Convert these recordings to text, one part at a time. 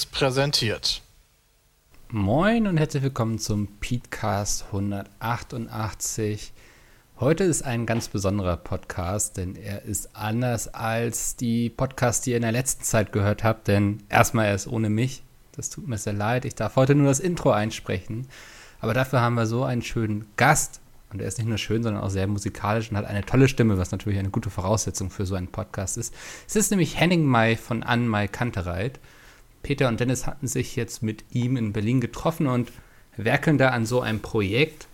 Seriös präsentiert. Moin und herzlich willkommen zum Petecast 188. Heute ist ein ganz besonderer Podcast, denn er ist anders als die Podcasts, die ihr in der letzten Zeit gehört habt, denn erstmal er ist ohne mich. Das tut mir sehr leid. Ich darf heute nur das Intro einsprechen. Aber dafür haben wir so einen schönen Gast. Und er ist nicht nur schön, sondern auch sehr musikalisch und hat eine tolle Stimme, was natürlich eine gute Voraussetzung für so einen Podcast ist. Es ist nämlich Henning May von Ann May Kantereit. Peter und Dennis hatten sich jetzt mit ihm in Berlin getroffen und werkeln da an so einem Projekt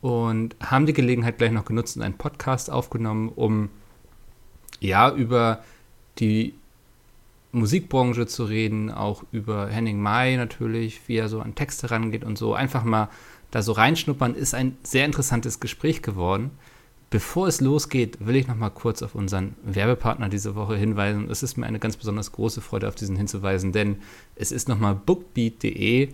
und haben die Gelegenheit gleich noch genutzt und einen Podcast aufgenommen, um ja über die Musikbranche zu reden, auch über Henning May natürlich, wie er so an Texte rangeht und so. Einfach mal da so reinschnuppern, ist ein sehr interessantes Gespräch geworden. Bevor es losgeht, will ich noch mal kurz auf unseren Werbepartner diese Woche hinweisen. Es ist mir eine ganz besonders große Freude, auf diesen hinzuweisen, denn es ist nochmal bookbeat.de.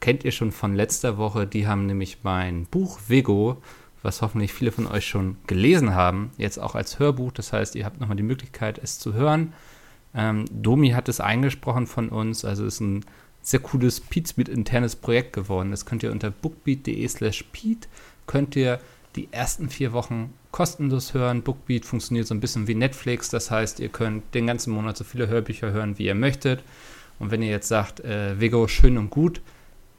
Kennt ihr schon von letzter Woche? Die haben nämlich mein Buch Vego, was hoffentlich viele von euch schon gelesen haben, jetzt auch als Hörbuch. Das heißt, ihr habt nochmal die Möglichkeit, es zu hören. Ähm, Domi hat es eingesprochen von uns, also ist ein sehr cooles Peatspeed internes Projekt geworden. Das könnt ihr unter bookbeat.de slash Pete könnt ihr die ersten vier Wochen kostenlos hören. Bookbeat funktioniert so ein bisschen wie Netflix. Das heißt, ihr könnt den ganzen Monat so viele Hörbücher hören, wie ihr möchtet. Und wenn ihr jetzt sagt, äh, Vigo, schön und gut,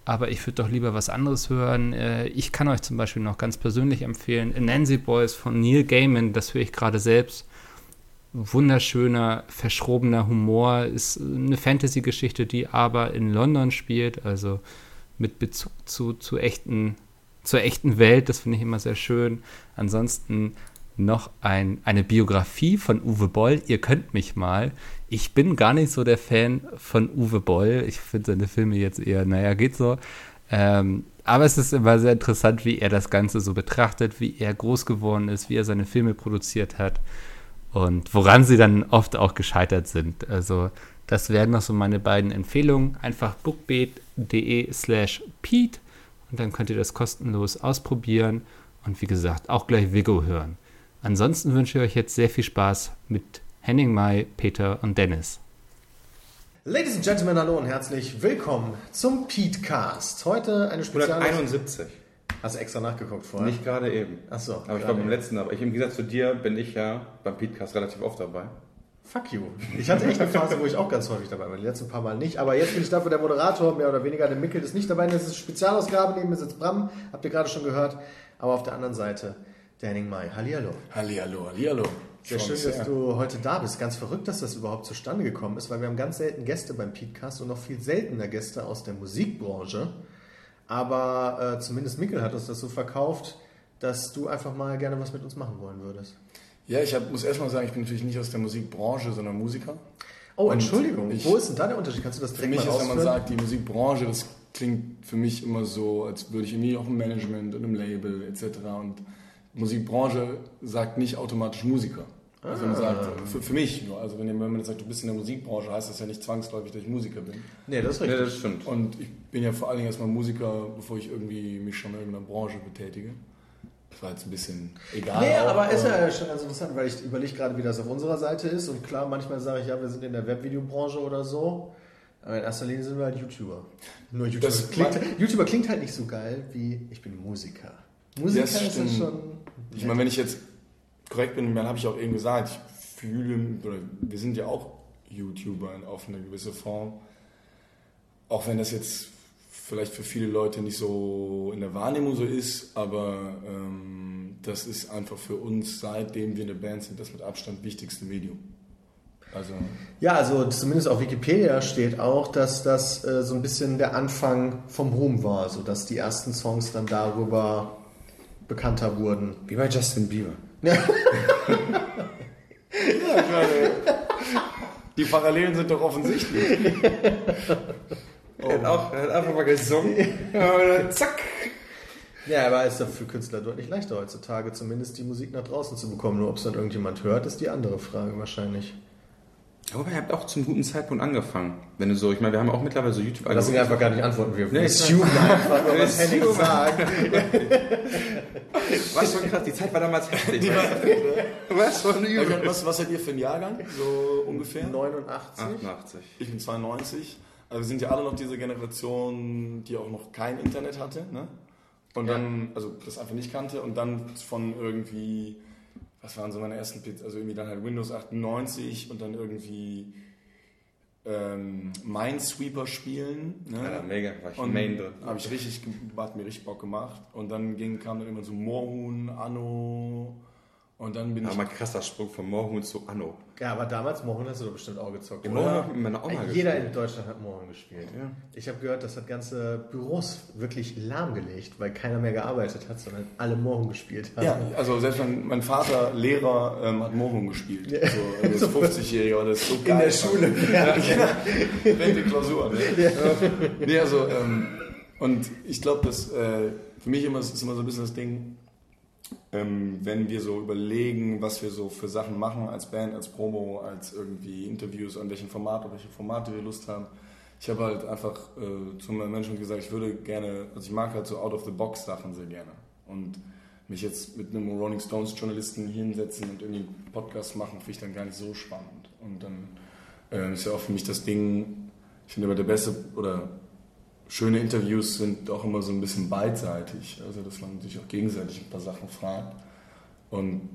aber ich würde doch lieber was anderes hören. Äh, ich kann euch zum Beispiel noch ganz persönlich empfehlen, Nancy Boys von Neil Gaiman, das höre ich gerade selbst wunderschöner, verschrobener Humor. Ist eine Fantasy-Geschichte, die aber in London spielt, also mit Bezug zu, zu echten, zur echten Welt. Das finde ich immer sehr schön. Ansonsten noch ein, eine Biografie von Uwe Boll. Ihr könnt mich mal. Ich bin gar nicht so der Fan von Uwe Boll. Ich finde seine Filme jetzt eher, naja, geht so. Ähm, aber es ist immer sehr interessant, wie er das Ganze so betrachtet, wie er groß geworden ist, wie er seine Filme produziert hat und woran sie dann oft auch gescheitert sind. Also das wären noch so meine beiden Empfehlungen. Einfach bookbeat.de slash Pete und dann könnt ihr das kostenlos ausprobieren und wie gesagt auch gleich Vigo hören. Ansonsten wünsche ich euch jetzt sehr viel Spaß mit Henning Mai, Peter und Dennis. Ladies and Gentlemen, hallo und herzlich willkommen zum Pete Cast. Heute eine spezielle 171. Hast du extra nachgeguckt vorher? Nicht gerade eben. Ach so. Aber ich war beim letzten, aber ich, im Gegensatz zu dir bin ich ja beim Podcast relativ oft dabei. Fuck you. Ich hatte echt eine Phase, wo ich auch ganz häufig dabei war. Die letzten paar Mal nicht. Aber jetzt bin ich dafür der Moderator, mehr oder weniger. Der Mickel ist nicht dabei. Das ist eine Spezialausgabe. Neben mir sitzt Bram. Habt ihr gerade schon gehört. Aber auf der anderen Seite der Henning Mai. Hallihallo. Hallihallo, hallihallo. Sehr schön, dass du heute da bist. Ganz verrückt, dass das überhaupt zustande gekommen ist, weil wir haben ganz selten Gäste beim Podcast und noch viel seltener Gäste aus der Musikbranche. Aber äh, zumindest Mikkel hat uns das so verkauft, dass du einfach mal gerne was mit uns machen wollen würdest. Ja, ich hab, muss erstmal sagen, ich bin natürlich nicht aus der Musikbranche, sondern Musiker. Oh, Entschuldigung. Ich, Wo ist denn da der Unterschied? Kannst du das direkt Für mich ist, wenn man sagt, die Musikbranche, das klingt für mich immer so, als würde ich irgendwie auch im Management und im Label etc. Und Musikbranche sagt nicht automatisch Musiker. Also man sagt, für, für mich nur, also wenn, wenn man jetzt sagt, du bist in der Musikbranche, heißt das ja nicht zwangsläufig, dass ich Musiker bin. Nee, das ist richtig. Nee, das stimmt. Und ich bin ja vor allen Dingen erstmal Musiker, bevor ich irgendwie mich schon in irgendeiner Branche betätige. Das war jetzt ein bisschen egal. Nee, auch, aber ist ja schon ganz interessant, weil ich überlege gerade, wie das auf unserer Seite ist. Und klar, manchmal sage ich, ja, wir sind in der Webvideobranche oder so. Aber in erster Linie sind wir halt YouTuber. Nur YouTuber, klingt, YouTuber klingt halt nicht so geil wie ich bin Musiker. Musiker ist das schon. Ich meine, wenn ich jetzt korrekt bin, dann habe ich auch eben gesagt, ich fühle, oder wir sind ja auch YouTuber auf eine gewisse Form. Auch wenn das jetzt vielleicht für viele Leute nicht so in der Wahrnehmung so ist, aber ähm, das ist einfach für uns, seitdem wir eine Band sind, das mit Abstand wichtigste Medium. Also ja, also zumindest auf Wikipedia steht auch, dass das äh, so ein bisschen der Anfang vom Ruhm war, so dass die ersten Songs dann darüber bekannter wurden. Wie bei Justin Bieber. Ja. ja. Die Parallelen sind doch offensichtlich. Oh. Er, hat auch, er hat einfach mal gesungen. Ja, zack. Ja, aber es ist doch für Künstler deutlich leichter heutzutage, zumindest die Musik nach draußen zu bekommen. Nur ob es dann irgendjemand hört, ist die andere Frage wahrscheinlich. Aber ihr habt auch zum guten Zeitpunkt angefangen. Wenn du so, ich meine, wir haben auch mittlerweile so youtube Lass ihn einfach gar nicht antworten. Wir Nee, assumen einfach nur, was Wir Henning sagt. Was schon krass, die Zeit war damals heftig. Was von übel. Okay, was, was seid ihr für ein Jahrgang? So ungefähr? 89. 88. Ich bin 92. Also wir sind ja alle noch diese Generation, die auch noch kein Internet hatte. Ne? Und dann, also das einfach nicht kannte. Und dann von irgendwie, was waren so meine ersten Pits? Also irgendwie dann halt Windows 98 und dann irgendwie ähm, Minesweeper spielen. Ne? Ja, mega, war ich Und Main drin. habe ich richtig, hat mir richtig Bock gemacht. Und dann ging, kam dann immer so Moorhuhn, Anno. Und dann bin Ja, ich. mal krasser Sprung von Moorhuhn zu Anno. Ja, aber damals, Mohun hast du doch bestimmt auch gezockt. Moorhuhn oder? hab ich mit meiner Oma Jeder gespielt. in Deutschland hat Mohun gespielt. Ja. Ich habe gehört, das hat ganze Büros wirklich lahmgelegt, weil keiner mehr gearbeitet hat, sondern alle Mohun gespielt haben. Ja, also selbst mein, mein Vater, Lehrer, ähm, hat Moorhuhn gespielt. So, also als 50-Jähriger und das ist so geil. In der Schule. Ja. Während der Klausur. Ne? Nee, also, ähm, und ich glaube, dass äh, für mich immer, ist immer so ein bisschen das Ding, ähm, wenn wir so überlegen, was wir so für Sachen machen als Band, als Promo, als irgendwie Interviews, an welchen Format, auf welche Formate wir Lust haben. Ich habe halt einfach äh, zu meinen Menschen gesagt, ich würde gerne, also ich mag halt so out-of-the-box Sachen sehr gerne. Und mich jetzt mit einem Rolling Stones Journalisten hinsetzen und irgendwie einen Podcast machen, finde ich dann gar nicht so spannend. Und dann äh, ist ja auch für mich das Ding, ich finde immer der beste oder schöne Interviews sind auch immer so ein bisschen beidseitig, also dass man sich auch gegenseitig ein paar Sachen fragt. Und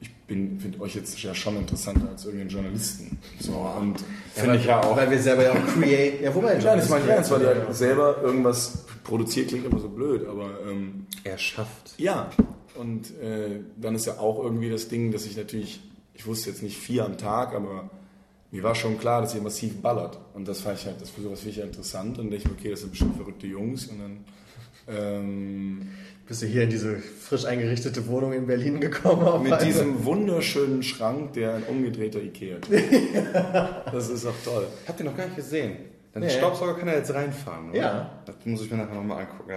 ich finde euch jetzt ja schon interessanter als irgendeinen Journalisten. So, und Finde ich ja auch. Weil wir selber ja auch create. Ja, wobei, Nein, das meine ich ernst, weil ihr selber irgendwas produziert, klingt immer so blöd, aber ähm, Er schafft. ja. Und äh, dann ist ja auch irgendwie das Ding, dass ich natürlich, ich wusste jetzt nicht vier am Tag, aber mir war schon klar, dass ihr massiv ballert. Und das fand ich halt, das für sowas finde ich ja interessant. Und dachte ich okay, das sind bestimmt verrückte Jungs. Und dann, ähm, Bist du hier in diese frisch eingerichtete Wohnung in Berlin gekommen? auf mit diesem wunderschönen Schrank, der ein umgedrehter Ikea ist. Das ist auch toll. Habt ihr noch gar nicht gesehen? Dein Nee. Staubsauger kann er jetzt reinfahren, oder? Ja. Das muss ich mir nachher nochmal angucken.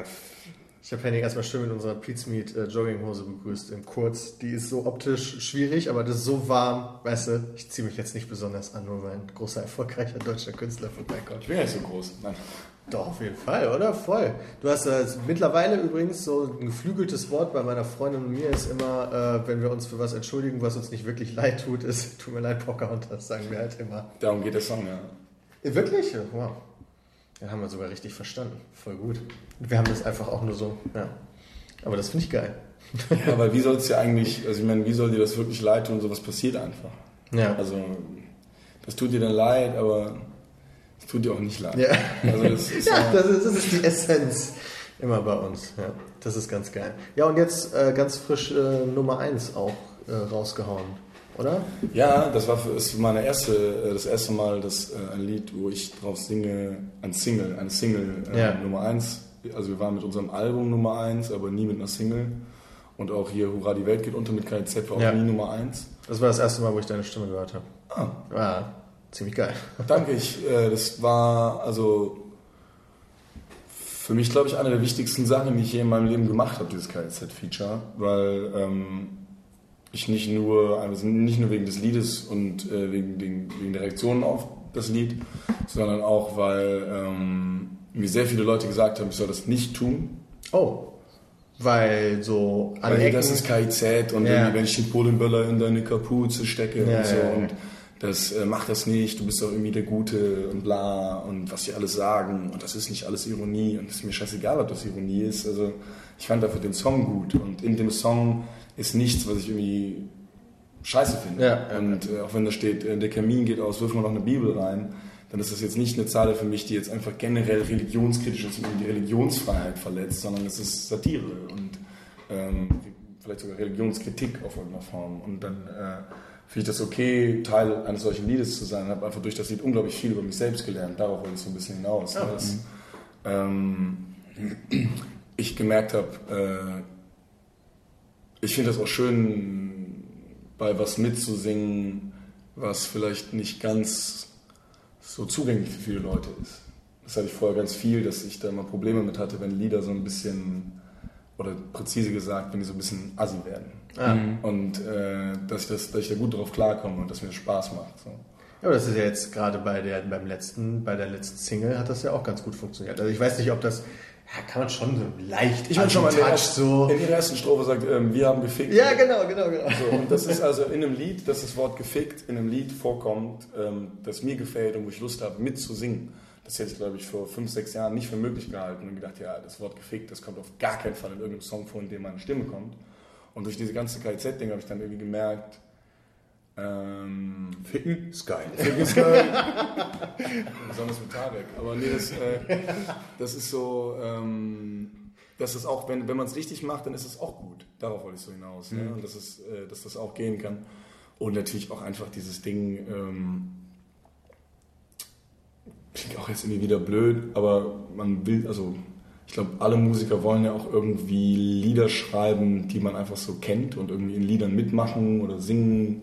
Ich habe Henning erstmal schön mit unserer Pizmeet äh, Jogginghose begrüßt im Kurz. Die ist so optisch schwierig, aber das ist so warm. Weißt du, ich ziehe mich jetzt nicht besonders an, nur weil ein großer, erfolgreicher deutscher Künstler vorbeikommt. Ich bin ja nicht so groß. Nein. Doch, auf jeden Fall, oder? Voll. Du hast äh, mittlerweile übrigens so ein geflügeltes Wort bei meiner Freundin und mir ist immer, äh, wenn wir uns für was entschuldigen, was uns nicht wirklich leid tut, ist, tut mir leid, Pocahontas, sagen wir halt immer. Darum geht der Song, ja. Wirklich? Wow. Den haben wir sogar richtig verstanden. Voll gut. Wir haben das einfach auch nur so, ja. Aber das finde ich geil. Ja, aber wie soll es ja eigentlich, also ich meine, wie soll dir das wirklich leid tun? Sowas passiert einfach. Ja. Also, das tut dir dann leid, aber es tut dir auch nicht leid. Ja. Also, das ist Ja, ja, das ist, das ist die Essenz immer bei uns. Ja, das ist ganz geil. Ja, und jetzt äh, ganz frisch äh, Nummer 1 auch äh, rausgehauen, oder? ja, das war für, ist meine erste, äh, das erste Mal, dass äh, ein Lied, wo ich drauf singe, ein Single, eine Single äh, Ja. Nummer 1. Also wir waren mit unserem Album Nummer 1, aber nie mit einer Single. Und auch hier Hurra, die Welt geht unter mit KZ war auch Ja. nie Nummer 1. Das war das erste Mal, wo ich deine Stimme gehört habe. Ah, War ziemlich geil. Danke, ich, äh, das war also für mich, glaube ich, eine der wichtigsten Sachen, die ich je in meinem Leben gemacht habe, dieses KZ-Feature, weil ähm, ich nicht nur, also nicht nur wegen des Liedes und äh, wegen, den, wegen der Reaktionen auf das Lied, sondern auch, weil ähm, mir sehr viele Leute gesagt haben, ich soll das nicht tun, Oh. Weil so an weil das ist KIZ und Ja. wenn ich den Polenböller in deine Kapuze stecke Ja, und so ja. und das äh, mach das nicht, du bist doch irgendwie der Gute und bla und was die alles sagen und das ist nicht alles Ironie und es ist mir scheißegal, ob das Ironie ist. Also ich fand dafür den Song gut und in dem Song ist nichts, was ich irgendwie scheiße finde. Ja, ja, und äh, auch wenn da steht, äh, der Kamin geht aus, wirf mal noch eine Bibel rein, dann ist das jetzt nicht eine Zahl für mich, die jetzt einfach generell religionskritisch ist und die Religionsfreiheit verletzt, sondern es ist Satire und ähm, vielleicht sogar Religionskritik auf irgendeiner Form. Und dann äh, finde ich das okay, Teil eines solchen Liedes zu sein. Ich habe einfach durch das Lied unglaublich viel über mich selbst gelernt. Darauf wollte ich so ein bisschen hinaus. ne? dass, ähm, ich gemerkt habe, äh, ich finde das auch schön, bei was mitzusingen, was vielleicht nicht ganz so zugänglich für viele Leute ist. Das hatte ich vorher ganz viel, dass ich da immer Probleme mit hatte, wenn Lieder so ein bisschen, oder präzise gesagt, wenn die so ein bisschen assi werden. Ah. Und äh, dass, ich das, dass ich da gut drauf klarkomme und dass mir das Spaß macht. So. Ja, aber das ist ja jetzt gerade bei der, beim letzten, bei der letzten Single hat das ja auch ganz gut funktioniert. Also ich weiß nicht, ob das, ja, kann man schon so leicht Ich meine schon mal in der, so. in der ersten Strophe sagt, ähm, wir haben gefickt. Ja, genau, genau, genau. So, und das ist also in einem Lied, dass das Wort gefickt in einem Lied vorkommt, ähm, das mir gefällt und wo ich Lust habe, mitzusingen. Das hätte ich, glaube ich, vor fünf, sechs Jahren nicht für möglich gehalten und gedacht, ja, das Wort gefickt, das kommt auf gar keinen Fall in irgendeinem Song vor, in dem meine Stimme kommt. Und durch diese ganze KZ-Ding habe ich dann irgendwie gemerkt, ähm, Ficken ist geil. besonders mit Tarek. Aber nee, das, äh, das ist so, ähm, dass es auch, wenn, wenn man es richtig macht, dann ist es auch gut. Darauf wollte ich so hinaus. Ne? Und dass, es, äh, dass das auch gehen kann. Und natürlich auch einfach dieses Ding, ähm, klingt auch jetzt irgendwie wieder blöd, aber man will, also ich glaube, alle Musiker wollen ja auch irgendwie Lieder schreiben, die man einfach so kennt und irgendwie in Liedern mitmachen oder singen,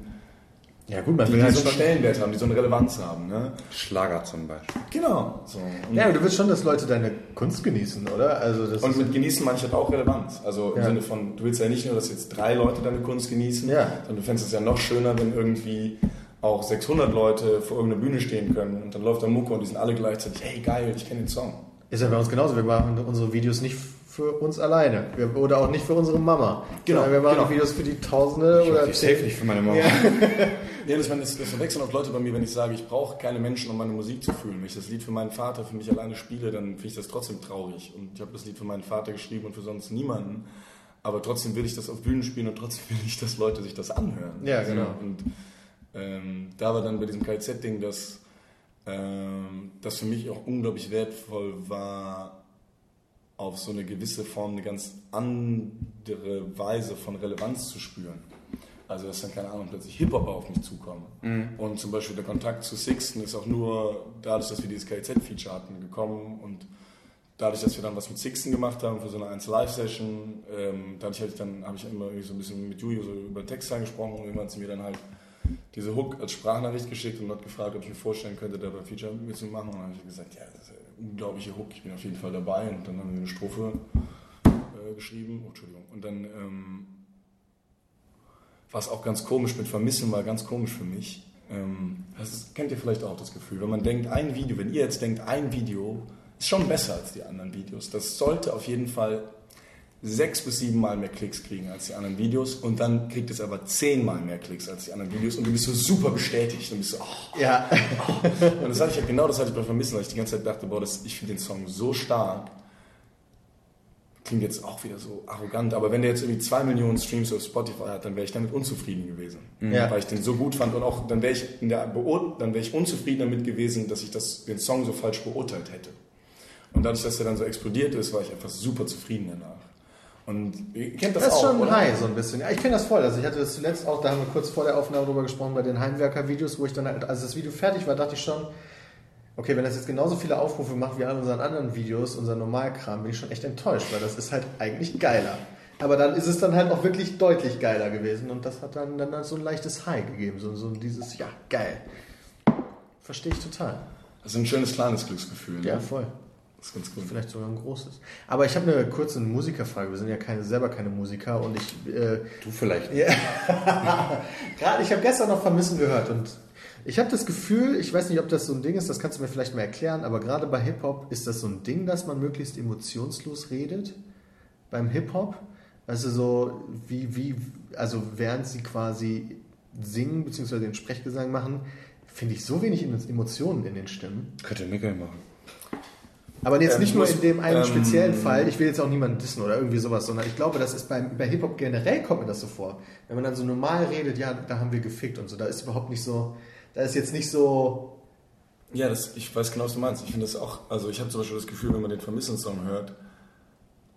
Ja gut, man die, will die halt so einen Stellenwert haben, die so eine Relevanz haben. Ne? Schlager zum Beispiel. Genau. So. Und, ja, aber du willst schon, dass Leute deine Kunst genießen, oder? Also das und mit genießen meine ich halt auch Relevanz. Also im Ja. Sinne von, du willst ja nicht nur, dass jetzt drei Leute deine Kunst genießen, Ja. sondern du fändest es ja noch schöner, wenn irgendwie auch 600 Leute vor irgendeiner Bühne stehen können und dann läuft da Mucke und die sind alle gleichzeitig, hey geil, ich kenne den Song. ist ja bei uns genauso. Wir machen unsere Videos nicht für uns alleine. Wir, oder auch nicht für unsere Mama. Genau, wir machen genau. Videos für die Tausende oder Ich safe nicht für meine Mama. Ja, das, das, das verwechseln auch Leute bei mir, wenn ich sage, ich brauche keine Menschen, um meine Musik zu fühlen. Wenn ich das Lied für meinen Vater für mich alleine spiele, dann finde ich das trotzdem traurig. Und ich habe das Lied für meinen Vater geschrieben und für sonst niemanden. Aber trotzdem will ich das auf Bühnen spielen und trotzdem will ich, dass Leute sich das anhören. Ja, genau. Und ähm, da war dann bei diesem KZ-Ding, dass ähm, das für mich auch unglaublich wertvoll war, auf so eine gewisse Form, eine ganz andere Weise von Relevanz zu spüren. Also, dass dann, keine Ahnung, plötzlich Hip-Hop auf mich zukommen. Und zum Beispiel der Kontakt zu Sixten ist auch nur dadurch, dass wir dieses KZ-Feature hatten, gekommen und dadurch, dass wir dann was mit Sixten gemacht haben für so eine 1 Live-Session, ähm, dadurch hatte ich dann, habe ich immer irgendwie so ein bisschen mit Julio so über Texte gesprochen und irgendwann hat sie mir dann halt diese Hook als Sprachnachricht geschickt und hat gefragt, ob ich mir vorstellen könnte, da beim Feature mitzumachen. Und dann habe ich gesagt, ja, das ist unglaubliche Hook, ich bin auf jeden Fall dabei. Und dann haben wir eine Strophe äh, geschrieben. Oh, Entschuldigung. Und dann ähm, war es auch ganz komisch mit Vermissen, war ganz komisch für mich. Ähm, das ist, kennt ihr vielleicht auch das Gefühl, wenn man denkt, ein Video, wenn ihr jetzt denkt, ein Video ist schon besser als die anderen Videos. Das sollte auf jeden Fall sechs bis sieben Mal mehr Klicks kriegen als die anderen Videos und dann kriegt es aber zehnmal mehr Klicks als die anderen Videos und du bist so super bestätigt und bist so, oh, ja. und das hatte ich ja genau das hatte ich bei Vermissen, weil ich die ganze Zeit dachte, boah, das, ich finde den Song so stark. Klingt jetzt auch wieder so arrogant, aber wenn der jetzt irgendwie zwei Millionen Streams auf Spotify hat, dann wäre ich damit unzufrieden gewesen. Ja. Weil ich den so gut fand und auch dann wäre ich in der Beur dann wäre ich unzufrieden damit gewesen, dass ich das, den Song so falsch beurteilt hätte. Und dadurch, dass er dann so explodiert ist, war ich einfach super zufrieden danach. Und ihr kennt das, Das ist auch, schon oder? high, so ein bisschen. Ja, ich kenne das voll. Also ich hatte das zuletzt auch, da haben wir kurz vor der Aufnahme drüber gesprochen, bei den Heimwerker-Videos, wo ich dann halt, als das Video fertig war, dachte ich schon, okay, wenn das jetzt genauso viele Aufrufe macht wie an unseren anderen Videos, unser Normalkram, bin ich schon echt enttäuscht, weil das ist halt eigentlich geiler. Aber dann ist es dann halt auch wirklich deutlich geiler gewesen und das hat dann, dann halt so ein leichtes High gegeben. So, so dieses, ja, geil. Verstehe ich total. Das ist ein schönes kleines Glücksgefühl. ne? Ja, voll. Das ist ganz gut. Vielleicht sogar ein großes. Aber ich habe eine kurze Musikerfrage. Wir sind ja keine, selber keine Musiker und ich äh, Du vielleicht. Ja. Gerade, ich habe gestern noch Vermissen gehört und ich habe das Gefühl, ich weiß nicht, ob das so ein Ding ist, das kannst du mir vielleicht mal erklären, aber gerade bei Hip-Hop ist das so ein Ding, dass man möglichst emotionslos redet beim Hip-Hop. Also so wie, wie, also während sie quasi singen bzw. den Sprechgesang machen, finde ich so wenig Emotionen in den Stimmen. Könnte Mickel machen. Aber jetzt Ähm, nicht nur muss- in dem einen ähm, speziellen Fall, ich will jetzt auch niemanden dissen oder irgendwie sowas, sondern ich glaube, das ist beim, bei Hip-Hop generell kommt mir das so vor. Wenn man dann so normal redet, ja, da haben wir gefickt und so, da ist überhaupt nicht so, da ist jetzt nicht so, Ja, das, ich weiß genau, was du meinst. Ich finde das auch, also ich habe zum Beispiel das Gefühl, wenn man den Vermissen-Song hört,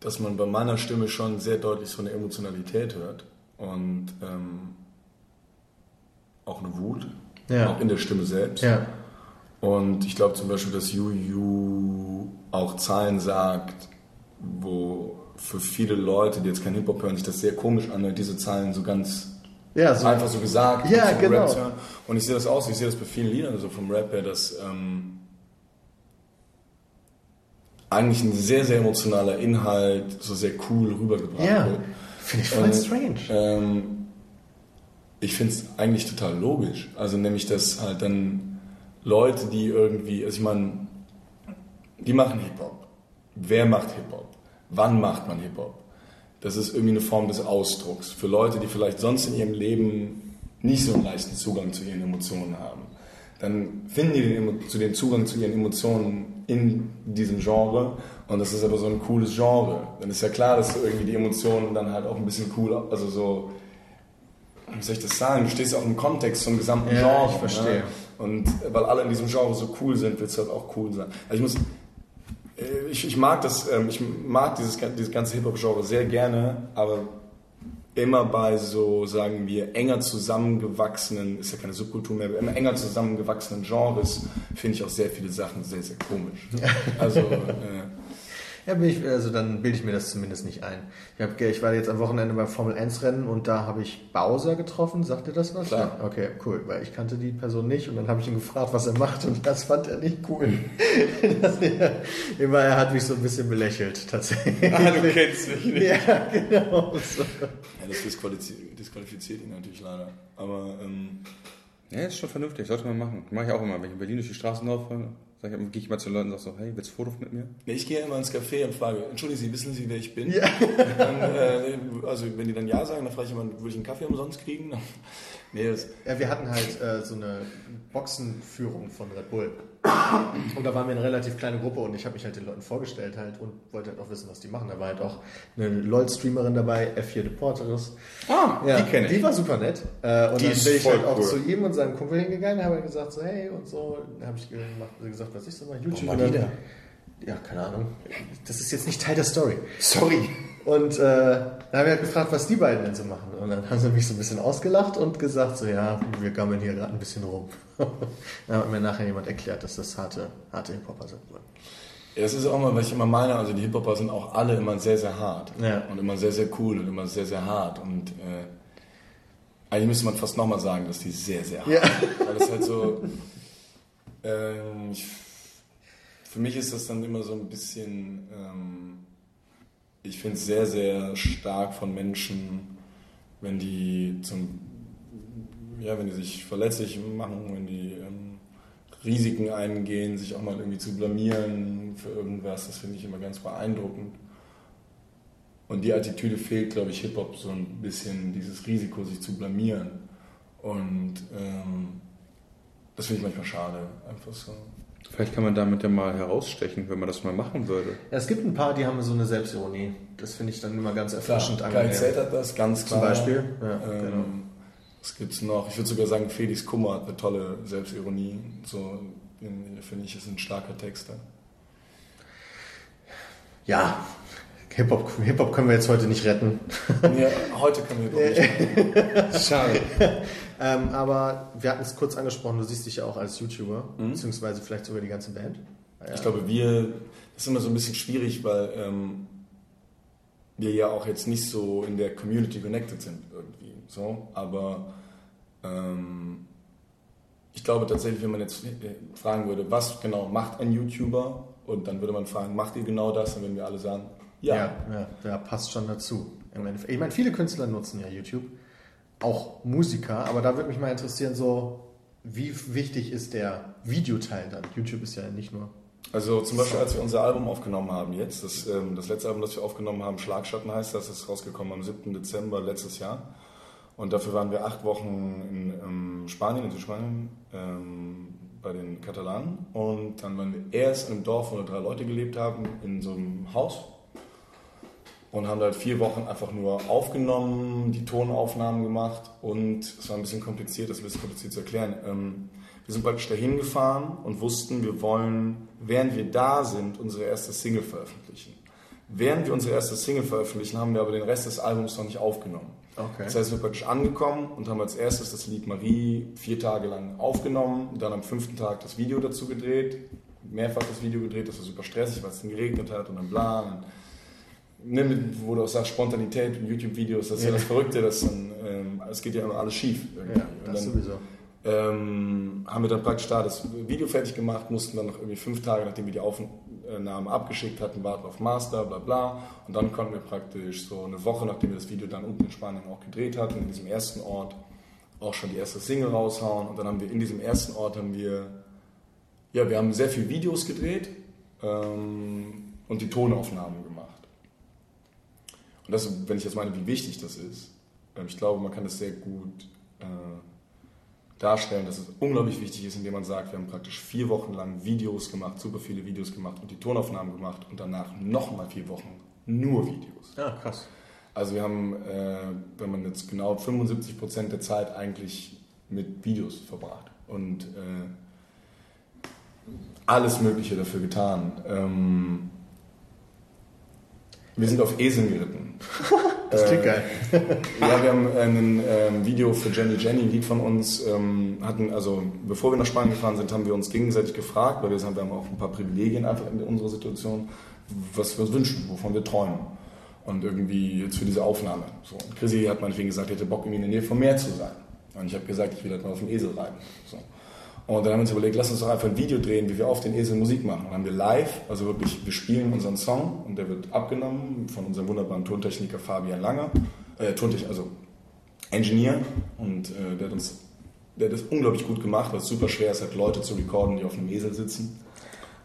dass man bei meiner Stimme schon sehr deutlich so eine Emotionalität hört und ähm, auch eine Wut, Ja. auch in der Stimme selbst. ja, Und ich glaube zum Beispiel, dass Juju auch Zahlen sagt, wo für viele Leute, die jetzt kein Hip-Hop hören, sich das sehr komisch anhört, diese Zahlen so ganz ja, so, einfach so gesagt. Ja, so genau. Und ich sehe das auch, ich sehe das bei vielen Liedern, also vom Rap her, dass ähm, eigentlich ein sehr, sehr emotionaler Inhalt so sehr cool rübergebracht ja, wird. finde ich voll Und, strange. Ähm, ich finde es eigentlich total logisch. Also nämlich, dass halt dann Leute, die irgendwie, also ich meine, die machen Hip-Hop. Wer macht Hip-Hop? Wann macht man Hip-Hop? Das ist irgendwie eine Form des Ausdrucks. Für Leute, die vielleicht sonst in ihrem Leben nicht so einen leichten Zugang zu ihren Emotionen haben, dann finden die den, zu den Zugang zu ihren Emotionen in diesem Genre und das ist aber so ein cooles Genre. Dann ist ja klar, dass irgendwie die Emotionen dann halt auch ein bisschen cool, also so, wie soll ich das sagen? Du stehst auch im Kontext zum gesamten Ja, Genre. ich verstehe. Ne? Und weil alle in diesem Genre so cool sind, wird es halt auch cool sein. Also ich muss, äh, ich, ich mag das, ähm, ich mag dieses, dieses ganze Hip-Hop-Genre sehr gerne, aber immer bei so, sagen wir, enger zusammengewachsenen, ist ja keine Subkultur mehr, aber immer enger zusammengewachsenen Genres finde ich auch sehr viele Sachen sehr, sehr komisch. Also, äh, Ja, ich, also dann bilde ich mir das zumindest nicht ein. Ich, hab, ich war jetzt am Wochenende beim Formel 1 Rennen und da habe ich Bowser getroffen. Sagt ihr das was? Klar. Ja, okay, cool, weil ich kannte die Person nicht und dann habe ich ihn gefragt, was er macht und das fand er nicht cool. er, immer, er hat mich so ein bisschen belächelt, tatsächlich. ah, du kennst mich nicht. Ja, genau. So. Ja, das disqualifiziert, disqualifiziert ihn natürlich leider. Aber ähm, Ja, ist schon vernünftig, sollte man machen. Mache ich auch immer, wenn ich in Berlin durch die Straßen laufe, gehe ich mal zu den Leuten und sage so, hey, willst du ein Foto mit mir? nee, ich gehe immer ins Café und frage, entschuldigen Sie, wissen Sie, wer ich bin? Ja. Dann, äh, also wenn die dann Ja sagen, dann frage ich immer, würde ich einen Kaffee umsonst kriegen? nee, das, Ja, wir hatten halt äh, so eine Boxenführung von Red Bull. Und da waren wir eine relativ kleine Gruppe und ich habe mich halt den Leuten vorgestellt halt und wollte halt auch wissen, was die machen. Da war halt auch eine LOL-Streamerin dabei, F4 Deporteris. Ah, Ja, die kenne ich. Die war super nett. Äh, und Die dann bin ich halt auch cool. zu ihm und seinem Kumpel hingegangen, habe halt gesagt so, hey und so. Dann habe ich gesagt, was ich so mache, YouTube. dann, Ja, keine Ahnung. Das ist jetzt nicht Teil der Story. sorry. Und äh, dann habe ich halt gefragt, was die beiden denn so machen. Und dann haben sie mich so ein bisschen ausgelacht und gesagt, so ja, wir gammeln hier gerade ein bisschen rum. dann hat mir nachher jemand erklärt, dass das harte, harte Hip-Hopper sind. Ja, das ist auch mal, was ich immer meine, also die Hip-Hopper sind auch alle immer sehr, sehr hart. Ja. Und immer sehr, sehr cool und immer sehr, sehr hart. Und äh, eigentlich müsste man fast nochmal sagen, dass die sehr, sehr hart Ja. sind. Weil das halt so, ähm, ich, für mich ist das dann immer so ein bisschen, ähm, ich finde es sehr, sehr stark von Menschen, wenn die zum, ja, wenn die sich verletzlich machen, wenn die ähm, Risiken eingehen, sich auch mal irgendwie zu blamieren für irgendwas, das finde ich immer ganz beeindruckend. Und die Attitüde fehlt, glaube ich, Hip-Hop so ein bisschen, dieses Risiko, sich zu blamieren. Und ähm, das finde ich manchmal schade, einfach so. Vielleicht kann man damit ja mal herausstechen, wenn man das mal machen würde. Ja, es gibt ein paar, die haben so eine Selbstironie. Das finde ich dann immer ganz erfrischend Kai Z hat das, ganz Zum klar. Beispiel. Ja, ähm, genau. Was gibt's noch? Ich würde sogar sagen, Felix Kummer hat eine tolle Selbstironie. So, finde ich, ist ein starker Texter. Ja, Hip-Hop Hip -Hop können wir jetzt heute nicht retten. ja, heute können wir doch nicht. Schade. Ähm, aber wir hatten es kurz angesprochen, du siehst dich ja auch als YouTuber, beziehungsweise vielleicht sogar die ganze Band. Ja. Ich glaube, wir, das ist immer so ein bisschen schwierig, weil ähm, wir ja auch jetzt nicht so in der Community connected sind irgendwie. So, aber ähm, ich glaube tatsächlich, wenn man jetzt äh, fragen würde, was genau macht ein YouTuber, und dann würde man fragen, macht ihr genau das? Dann würden wir alle sagen, ja. Ja, ja, ja, passt schon dazu. Ich meine, viele Künstler nutzen ja YouTube, auch Musiker, aber da würde mich mal interessieren, so wie wichtig ist der Videoteil dann? YouTube ist ja nicht nur. Also zum Beispiel, als wir unser Album aufgenommen haben jetzt, das, ähm, das letzte Album, das wir aufgenommen haben, Schlagschatten heißt das, ist rausgekommen am 7. Dezember letztes Jahr. Und dafür waren wir acht Wochen in ähm, Spanien, in Südspanien, ähm, bei den Katalanen. Und dann waren wir erst in einem Dorf, wo nur drei Leute gelebt haben, in so einem Haus. Und haben halt vier Wochen einfach nur aufgenommen, die Tonaufnahmen gemacht. Und es war ein bisschen kompliziert, das ist ein bisschen kompliziert zu erklären. Ähm, wir sind praktisch dahin gefahren und wussten, wir wollen, während wir da sind, unsere erste Single veröffentlichen. Während wir unsere erste Single veröffentlichen, haben wir aber den Rest des Albums noch nicht aufgenommen. Okay. Das heißt, wir sind praktisch angekommen und haben als erstes das Lied Marie vier Tage lang aufgenommen, dann am fünften Tag das Video dazu gedreht, mehrfach das Video gedreht, das war super stressig, weil es dann geregnet hat und dann bla. Und ne, mit, wo du auch sagst, Spontanität in YouTube-Videos, das ist ja, das Verrückte, dass dann, ähm, es geht ja immer alles schief. Irgendwie. Ja, und das dann, sowieso. ähm, haben wir dann praktisch da das Video fertig gemacht, mussten dann noch irgendwie fünf Tage, nachdem wir die Aufnahmen abgeschickt hatten, warten auf Master, bla bla. Und dann konnten wir praktisch so eine Woche, nachdem wir das Video dann unten in Spanien auch gedreht hatten, in diesem ersten Ort, auch schon die erste Single raushauen. Und dann haben wir in diesem ersten Ort haben wir ja, wir haben sehr viel Videos gedreht ähm, und die Tonaufnahmen gemacht. Und das, wenn ich jetzt meine, wie wichtig das ist, ähm, ich glaube, man kann das sehr gut äh, darstellen, dass es unglaublich wichtig ist, indem man sagt, wir haben praktisch vier Wochen lang Videos gemacht, super viele Videos gemacht und die Tonaufnahmen gemacht und danach nochmal vier Wochen nur Videos. Ja, krass. Also wir haben, äh, wenn man jetzt genau 75 Prozent der Zeit eigentlich mit Videos verbracht und äh, alles Mögliche dafür getan. Ähm, wir sind auf Eseln geritten. Das klingt geil. Ja, wir haben ein ähm, Video für Jenny Jenny, ein Lied von uns, ähm, hatten, also bevor wir nach Spanien gefahren sind, haben wir uns gegenseitig gefragt, weil wir, haben auch ein paar Privilegien einfach in unserer Situation, was wir uns wünschen, wovon wir träumen. Und irgendwie jetzt für diese Aufnahme. So. Und Chrissy hat meinetwegen gesagt, er hätte Bock, irgendwie in der Nähe vom Meer zu sein. Und ich habe gesagt, ich will halt mal auf dem Esel reiten. So. Und dann haben wir uns überlegt, lass uns doch einfach ein Video drehen, wie wir auf den Esel Musik machen. Und dann haben wir live, also wirklich, wir spielen unseren Song und der wird abgenommen von unserem wunderbaren Tontechniker Fabian Langer, äh, Tontechniker, also Engineer. Und äh, der hat uns, der hat das unglaublich gut gemacht, weil es super schwer ist, halt Leute zu recorden, die auf einem Esel sitzen.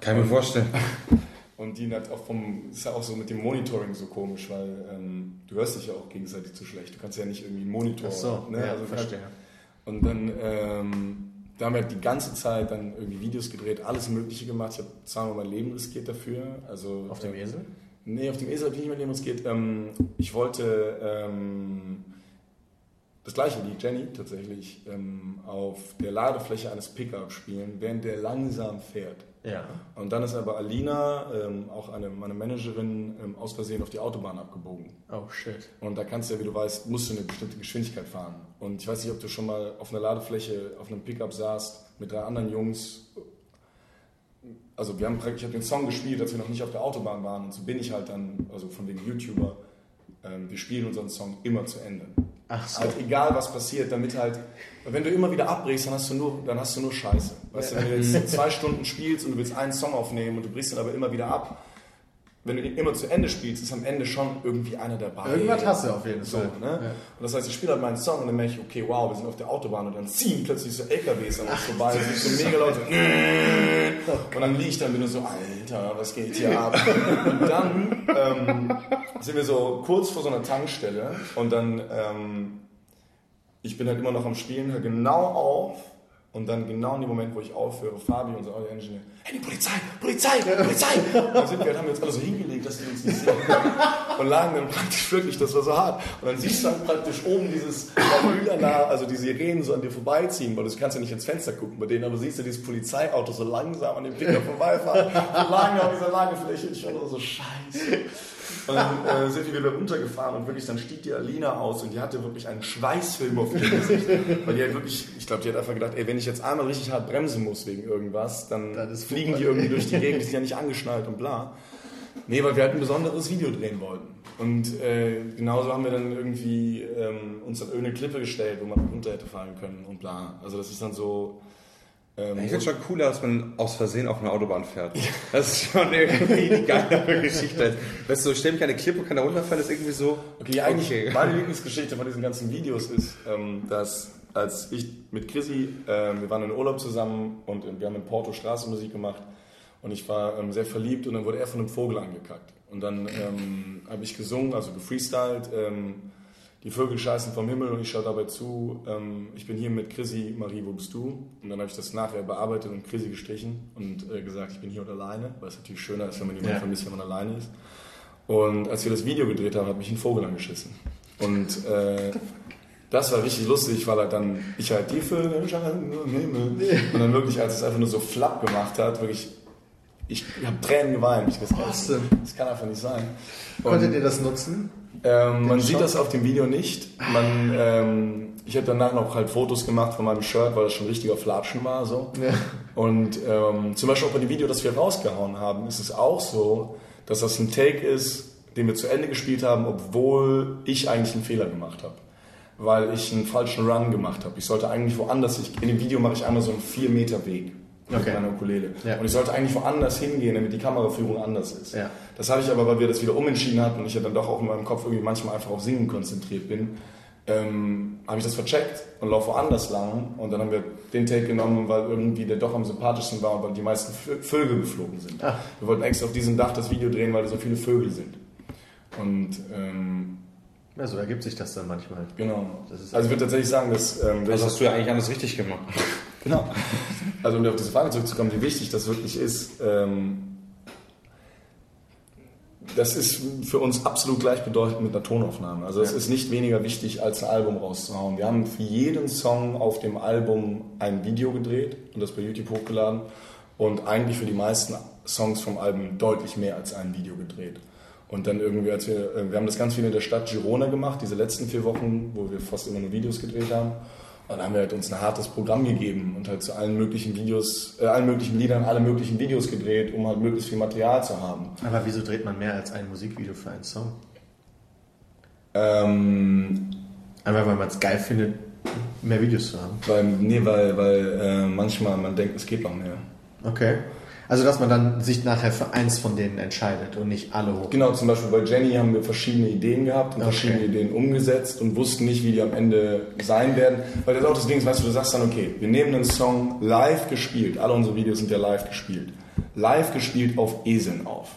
Kann ich mir vorstellen. Und die halt auch vom, ist ja auch so mit dem Monitoring so komisch, weil ähm, du hörst dich ja auch gegenseitig zu schlecht. Du kannst ja nicht irgendwie einen Monitor. Ach so, ne? ja, also verstehe. Und dann, ähm, da haben wir halt die ganze Zeit dann irgendwie Videos gedreht, alles Mögliche gemacht. Ich habe zweimal mein Leben riskiert dafür. Also, Auf dem äh, Esel? Nee, auf dem Esel habe ich nicht mein Leben riskiert. Ähm, ich wollte ähm, das gleiche Lied, Jenny, tatsächlich, ähm, auf der Ladefläche eines Pickup spielen, während der langsam fährt. Ja. Und dann ist aber Alina, ähm, auch eine, meine Managerin, ähm, aus Versehen auf die Autobahn abgebogen. Oh shit. Und da kannst du ja, wie du weißt, musst du eine bestimmte Geschwindigkeit fahren. Und ich weiß nicht, ob du schon mal auf einer Ladefläche auf einem Pickup saßt mit drei anderen Jungs. Also wir haben praktisch, ich habe den Song gespielt, als wir noch nicht auf der Autobahn waren. Und so bin ich halt dann, also von wegen YouTuber, ähm, wir spielen unseren Song immer zu Ende. Ach so. Halt egal was passiert, damit halt, wenn du immer wieder abbrichst, dann hast du nur, dann hast du nur Scheiße. Weißt du, wenn du jetzt zwei Stunden spielst und du willst einen Song aufnehmen und du brichst dann aber immer wieder ab, wenn du den immer zu Ende spielst, ist am Ende schon irgendwie einer dabei. Irgendwas hast du auf jeden So, Fall. ne? Ja. Und das heißt, ich spiele halt meinen Song und dann merke ich, okay, wow, wir sind auf der Autobahn und dann ziehen plötzlich so LKWs an uns vorbei, und sind so mega Leute. Und dann liege ich dann wieder so, Alter, was geht hier ab? Und dann ähm, sind wir so kurz vor so einer Tankstelle und dann, ähm, ich bin halt immer noch am Spielen, höre genau auf und dann genau in dem Moment, wo ich aufhöre, Fabi, unser Audio-Engineer, hey, die Polizei, Polizei, Polizei! Und dann sind wir, haben wir uns alle so hingelegt, dass die uns nicht sehen können. Und lagen dann praktisch wirklich, das war so hart. Und dann siehst du dann praktisch oben dieses Lila, also die Sirenen so an dir vorbeiziehen, weil du kannst ja nicht ins Fenster gucken bei denen, aber siehst du dieses Polizeiauto so langsam an dem Pickup vorbeifahren, so lange auf dieser Ladefläche, ich war so, scheiße. Und dann äh, sind wir wieder runtergefahren und wirklich, dann stieg die Alina aus und die hatte wirklich einen Schweißfilm auf ihrem Gesicht. Weil die halt wirklich, ich glaube, die hat einfach gedacht, ey, wenn ich jetzt einmal richtig hart bremsen muss wegen irgendwas, dann, Dann fliegen die irgendwie durch die Gegend, die sind ja nicht angeschnallt und bla. Nee, weil wir halt ein besonderes Video drehen wollten. Und äh, genauso haben wir dann irgendwie ähm, uns an irgendeine Klippe gestellt, wo man runter hätte fallen können und bla. Also das ist dann so... Ähm, Ich finde schon cooler, dass man aus Versehen auf einer Autobahn fährt. Das ist schon irgendwie die geilere Geschichte. Weißt du, ich stell mich an eine Klippe und kann da runterfallen, ist irgendwie so. Okay, eigentlich Okay. meine Lieblingsgeschichte von diesen ganzen Videos ist, ähm, dass als ich mit Chrissy, ähm, wir waren in Urlaub zusammen und äh, wir haben in Porto Straßenmusik gemacht und ich war ähm, sehr verliebt und dann wurde er von einem Vogel angekackt. Und dann ähm, habe ich gesungen, also gefreestylt, ähm, die Vögel scheißen vom Himmel und ich schaue dabei zu. Ähm, ich bin hier mit Chrissy, Marie, wo bist du? Und dann habe ich das nachher bearbeitet und Chrissy gestrichen und äh, gesagt, ich bin hier und alleine, weil es natürlich schöner ist, wenn man jemanden Ja. vermisst, wenn man alleine ist. Und als wir das Video gedreht haben, hat mich ein Vogel angeschissen. Und äh, das war richtig lustig, weil halt dann, ich halt die Vögel scheinen im Himmel. Und dann wirklich, als es einfach nur so flapp gemacht hat, wirklich, ich habe Tränen geweint. Ich gesagt, Awesome. das kann einfach nicht sein. Konntet Und, ihr das nutzen? Ähm, man den sieht das auf dem Video nicht. Man, ähm, ich habe danach noch halt Fotos gemacht von meinem Shirt, weil das schon richtiger Flatschen war. So. Ja. Und ähm, zum Beispiel auch bei dem Video, das wir rausgehauen haben, ist es auch so, dass das ein Take ist, den wir zu Ende gespielt haben, obwohl ich eigentlich einen Fehler gemacht habe. Weil ich einen falschen Run gemacht habe. Ich sollte eigentlich woanders, ich, in dem Video mache ich einmal so einen 4 Meter Weg mit Okay. meiner Ukulele. Ja. Und ich sollte eigentlich woanders hingehen, damit die Kameraführung anders ist. Ja. Das habe ich aber, weil wir das wieder umentschieden hatten und ich ja dann doch auch in meinem Kopf irgendwie manchmal einfach auf Singen konzentriert bin, ähm, habe ich das vercheckt und laufe woanders lang und dann haben wir den Take genommen, weil irgendwie der doch am sympathischsten war und weil die meisten Vö- Vögel geflogen sind. Ah. Wir wollten extra auf diesem Dach das Video drehen, weil da so viele Vögel sind. Und ähm, Ja, so ergibt sich das dann manchmal. genau. Also ich würde tatsächlich sagen, dass ähm, Das hast du ja eigentlich alles richtig gemacht. Genau. Also um auf diese Frage zurückzukommen, wie wichtig das wirklich ist, ähm, das ist für uns absolut gleichbedeutend mit einer Tonaufnahme. Also es Ja. ist nicht weniger wichtig, als ein Album rauszuhauen. Wir haben für jeden Song auf dem Album ein Video gedreht und das bei YouTube hochgeladen und eigentlich für die meisten Songs vom Album deutlich mehr als ein Video gedreht. Und dann irgendwie, als wir, äh, wir haben das ganz viel in der Stadt Girona gemacht, diese letzten vier Wochen, wo wir fast immer nur Videos gedreht haben. Und dann haben wir halt uns ein hartes Programm gegeben und halt zu allen möglichen Videos, äh, allen möglichen Liedern, alle möglichen Videos gedreht, um halt möglichst viel Material zu haben. Aber wieso dreht man mehr als ein Musikvideo für einen Song? Ähm, Einfach weil man es geil findet, mehr Videos zu haben. weil, nee, weil, weil äh, manchmal man denkt, es geht noch mehr. Okay. Also, dass man dann sich nachher für eins von denen entscheidet und nicht alle hoch. Genau, zum Beispiel bei Jenny haben wir verschiedene Ideen gehabt und Okay. verschiedene Ideen umgesetzt und wussten nicht, wie die am Ende sein werden. Weil das ist auch das Ding, weißt du, du sagst dann, okay, wir nehmen einen Song live gespielt, alle unsere Videos sind ja live gespielt, live gespielt auf Eseln auf.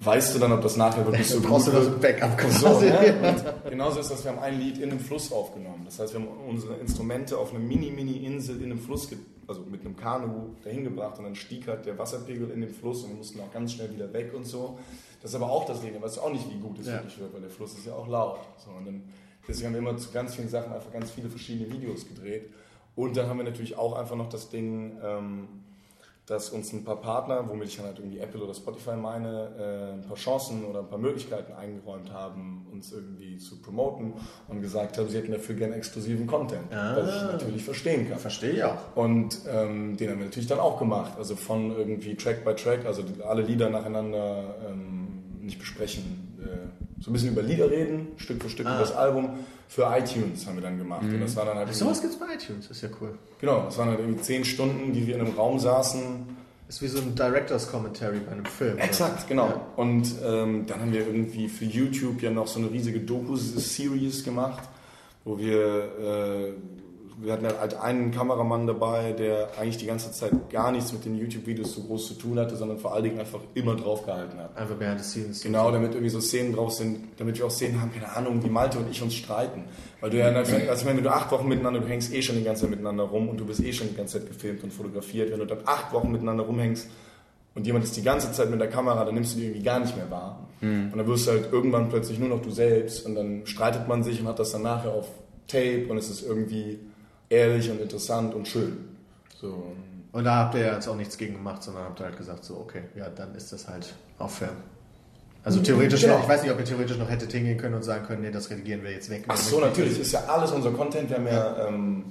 Weißt du dann, ob das nachher wirklich so brauchst gut du das Backup So, ne? Genauso ist das, wir haben ein Lied in einem Fluss aufgenommen. Das heißt, wir haben unsere Instrumente auf einer mini-mini-Insel in einem Fluss, also mit einem Kanu dahin gebracht und dann stieg halt der Wasserpegel in den Fluss und wir mussten auch ganz schnell wieder weg und so. Das ist aber auch das Ding, da weißt du auch nicht, wie gut es Ja. wirklich wird, weil der Fluss ist ja auch laut. So, und dann, deswegen haben wir immer zu ganz vielen Sachen einfach ganz viele verschiedene Videos gedreht. Und dann haben wir natürlich auch einfach noch das Ding, ähm, dass uns ein paar Partner, womit ich dann halt irgendwie Apple oder Spotify meine, äh, ein paar Chancen oder ein paar Möglichkeiten eingeräumt haben, uns irgendwie zu promoten und gesagt haben, sie hätten dafür gerne exklusiven Content, Ah. was ich natürlich verstehen kann. Verstehe ich auch. Und ähm, den haben wir natürlich dann auch gemacht, also von irgendwie Track by Track, also alle Lieder nacheinander ähm, nicht besprechen, äh, so ein bisschen über Lieder reden, Stück für Stück Ah. über das Album. Für iTunes haben wir dann gemacht. Und das war dann halt So was gibt's bei iTunes, ist ja cool. Genau, das waren halt irgendwie zehn Stunden, die wir in einem Raum saßen. Ist wie so ein Director's Commentary bei einem Film. oder? Exakt, genau. Ja. Und ähm, dann haben wir irgendwie für YouTube ja noch so eine riesige Doku-Series gemacht, wo wir, äh, wir hatten halt einen Kameramann dabei, der eigentlich die ganze Zeit gar nichts mit den YouTube-Videos so groß zu tun hatte, sondern vor allen Dingen einfach immer draufgehalten hat. Einfach behind the scenes. Genau, damit irgendwie so Szenen drauf sind, damit wir auch Szenen haben, keine Ahnung, wie Malte und ich uns streiten. Weil du ja, also ich meine, wenn du acht Wochen miteinander, du hängst eh schon die ganze Zeit miteinander rum und du bist eh schon die ganze Zeit gefilmt und fotografiert. Wenn du dann acht Wochen miteinander rumhängst und jemand ist die ganze Zeit mit der Kamera, dann nimmst du die irgendwie gar nicht mehr wahr. Und dann wirst du halt irgendwann plötzlich nur noch du selbst und dann streitet man sich und hat das dann nachher auf Tape und es ist irgendwie ehrlich und interessant und schön. So. Und da habt ihr ja jetzt auch nichts gegen gemacht, sondern habt halt gesagt, so, okay, ja, dann ist das halt auch fair. Also theoretisch, Genau. noch, ich weiß nicht, ob ihr theoretisch noch hättet hingehen können und sagen können, nee, das redigieren wir jetzt weg. Ach so, natürlich, ist ja alles unser Content. Wir haben ja ähm,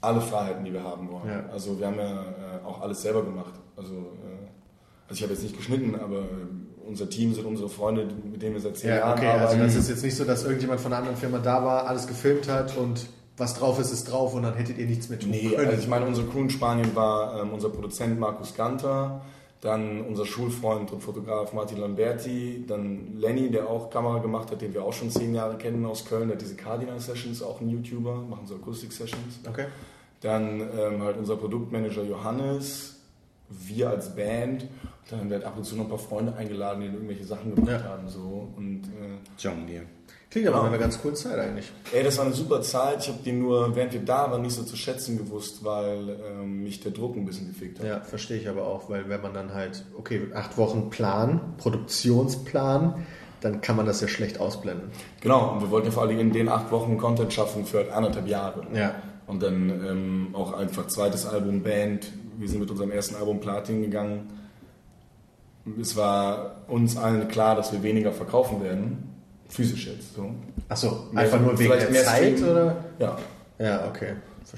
alle Freiheiten, die wir haben wollen. Ja. Also wir haben ja äh, auch alles selber gemacht. Also, äh, also ich habe jetzt nicht geschnitten, aber äh, unser Team sind unsere Freunde, mit denen wir seit zehn Ja, Jahren okay, also arbeiten. das ist jetzt nicht so, dass irgendjemand von einer anderen Firma da war, alles gefilmt hat und was drauf ist, ist drauf und dann hättet ihr nichts mehr tun Nee, können. also ich meine, unsere Crew in Spanien war ähm, unser Produzent Markus Ganter, dann unser Schulfreund und Fotograf Martin Lamberti, dann Lenny, der auch Kamera gemacht hat, den wir auch schon zehn Jahre kennen aus Köln, der hat diese Cardinal Sessions, auch ein YouTuber, machen so Akustik-Sessions. okay. Dann ähm, halt unser Produktmanager Johannes, wir als Band. Dann wir halt ab und zu noch ein paar Freunde eingeladen, die irgendwelche Sachen gemacht Ja. haben. So. Und äh, John Deere. Klingt aber nach einer ganz coole Zeit eigentlich. ey, das war eine super Zeit. Ich habe die nur, während wir da waren, nicht so zu schätzen gewusst, weil ähm, mich der Druck ein bisschen gefickt hat. Ja, verstehe ich aber auch, weil wenn man dann halt, okay, acht Wochen Plan, Produktionsplan, dann kann man das ja schlecht ausblenden. Genau, und wir wollten ja vor allem in den acht Wochen Content schaffen für halt anderthalb Jahre. Ja. Und dann ähm, auch einfach zweites Album Band. Wir sind mit unserem ersten Album Platin gegangen. Es war uns allen klar, dass wir weniger verkaufen werden. Physisch jetzt. So. Achso, einfach nur wegen der mehr Zeit streamen. oder? Ja. Ja, okay.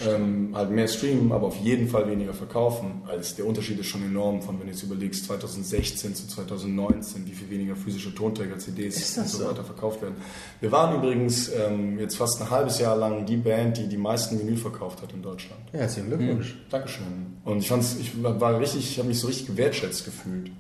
Ähm, halt mehr streamen, aber auf jeden Fall weniger verkaufen. Also der Unterschied ist schon enorm, von wenn du jetzt überlegst, 2016 zu 2019, wie viel weniger physische Tonträger, CDs und so, so? weiter verkauft werden. Wir waren übrigens ähm, jetzt fast ein halbes Jahr lang die Band, die die meisten Vinyl verkauft hat in Deutschland. Ja, herzlichen Glückwunsch. Dankeschön. Und ich fand's, ich war war richtig, ich habe mich so richtig gewertschätzt gefühlt,